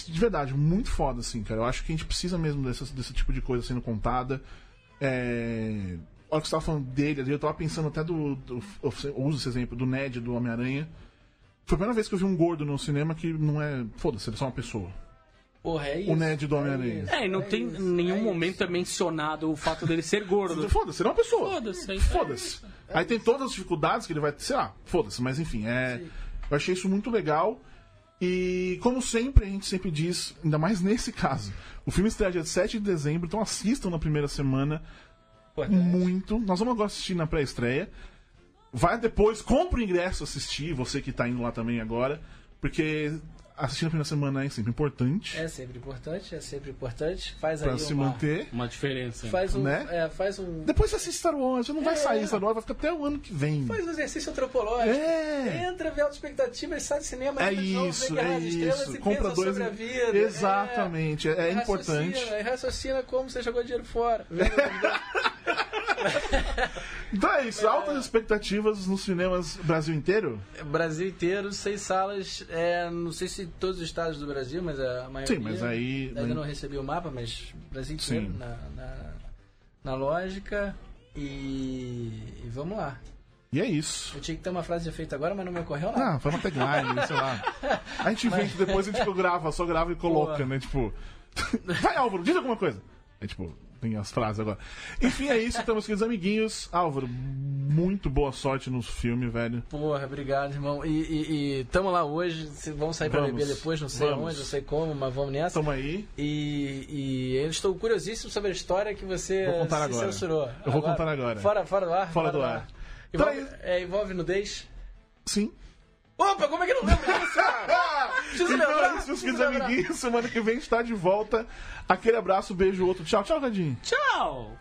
[SPEAKER 3] de verdade muito foda, assim, cara. Eu acho que a gente precisa mesmo desse, desse tipo de coisa sendo contada. É... Olha que você tava falando dele, ali, eu tava pensando até do. do eu uso esse exemplo do Ned do Homem-Aranha. Foi a primeira vez que eu vi um gordo no cinema que não é. Foda-se, ele é só uma pessoa.
[SPEAKER 5] Porra, é isso.
[SPEAKER 3] O Ned do Homem-Aranha.
[SPEAKER 2] É, e não tem
[SPEAKER 5] isso,
[SPEAKER 2] em nenhum
[SPEAKER 5] é
[SPEAKER 2] momento
[SPEAKER 5] isso.
[SPEAKER 2] é mencionado o fato dele ser gordo. [laughs]
[SPEAKER 3] Foda-se, ele é uma pessoa.
[SPEAKER 2] Foda-se. é
[SPEAKER 3] Foda-se. Aí tem todas as dificuldades que ele vai. Sei lá, foda-se, mas enfim, é. Eu achei isso muito legal. E como sempre, a gente sempre diz, ainda mais nesse [laughs] caso, o filme estreia dia 7 de dezembro, então assistam na primeira semana Muito. Nós vamos agora assistir na pré-estreia. Vai depois, compra o ingresso assistir, você que tá indo lá também agora, porque assistir na primeira semana é sempre importante
[SPEAKER 5] É sempre importante, é sempre importante. Faz
[SPEAKER 3] pra
[SPEAKER 5] aí
[SPEAKER 3] se
[SPEAKER 5] uma...
[SPEAKER 3] manter.
[SPEAKER 2] Uma diferença.
[SPEAKER 5] Faz um...
[SPEAKER 3] Né?
[SPEAKER 5] É, faz um...
[SPEAKER 3] Depois você assiste Star Wars, já não vai
[SPEAKER 5] É.
[SPEAKER 3] sair Star Wars, vai ficar até o ano que vem.
[SPEAKER 5] Faz um exercício antropológico.
[SPEAKER 3] É.
[SPEAKER 5] Entra, vê altas expectativas, sai do cinema,
[SPEAKER 3] É
[SPEAKER 5] novo,
[SPEAKER 3] isso,
[SPEAKER 5] vê Guerra
[SPEAKER 3] é isso.
[SPEAKER 5] e
[SPEAKER 3] Compra
[SPEAKER 5] pensa
[SPEAKER 3] dois.
[SPEAKER 5] sobre a vida.
[SPEAKER 3] Exatamente, é, é
[SPEAKER 5] É,
[SPEAKER 3] importante.
[SPEAKER 5] Raciocina, raciocina como você jogou dinheiro fora. [laughs] [laughs]
[SPEAKER 3] Então é isso, altas expectativas nos cinemas Brasil inteiro?
[SPEAKER 5] Brasil inteiro, seis salas, é, não sei se todos os estados do Brasil, mas a maioria.
[SPEAKER 3] Sim, mas aí-
[SPEAKER 5] Ainda não recebi o mapa, mas Brasil inteiro
[SPEAKER 3] Sim.
[SPEAKER 5] na, na, na lógica. E, e vamos lá.
[SPEAKER 3] E é isso.
[SPEAKER 5] Eu tinha que ter uma frase de efeito agora, mas não me ocorreu nada.
[SPEAKER 3] Ah, foi uma tagline, [laughs] sei lá. A gente inventa depois, a gente grava, só grava e coloca,
[SPEAKER 5] Boa.
[SPEAKER 3] né? Tipo, [laughs] vai Álvaro, diz alguma coisa. É tipo, tem as frases agora. Enfim, é isso, meus queridos amiguinhos. Álvaro, muito boa sorte no filme, velho.
[SPEAKER 5] Porra, obrigado, irmão. E, e, e tamo lá hoje, vamos sair pra
[SPEAKER 3] Vamos,
[SPEAKER 5] beber depois, não sei
[SPEAKER 3] vamos.
[SPEAKER 5] onde, não sei como, mas vamos nessa.
[SPEAKER 3] Tamo aí.
[SPEAKER 5] E, e eu estou curiosíssimo sobre a história que você
[SPEAKER 3] Vou contar agora.
[SPEAKER 5] censurou.
[SPEAKER 3] Eu vou contar agora.
[SPEAKER 5] Fora, fora do ar?
[SPEAKER 3] Fora do ar.
[SPEAKER 5] Envolve,
[SPEAKER 3] Então
[SPEAKER 5] é, envolve nudez?
[SPEAKER 3] Sim.
[SPEAKER 5] Opa, como é que não lembro disso, cara? [laughs] Preciso
[SPEAKER 3] Então
[SPEAKER 5] lembrar,
[SPEAKER 3] é isso, meus queridos amiguinhos. Semana que vem a gente tá de volta. Aquele abraço, beijo, outro. Tchau, tchau, Radinho.
[SPEAKER 2] Tchau!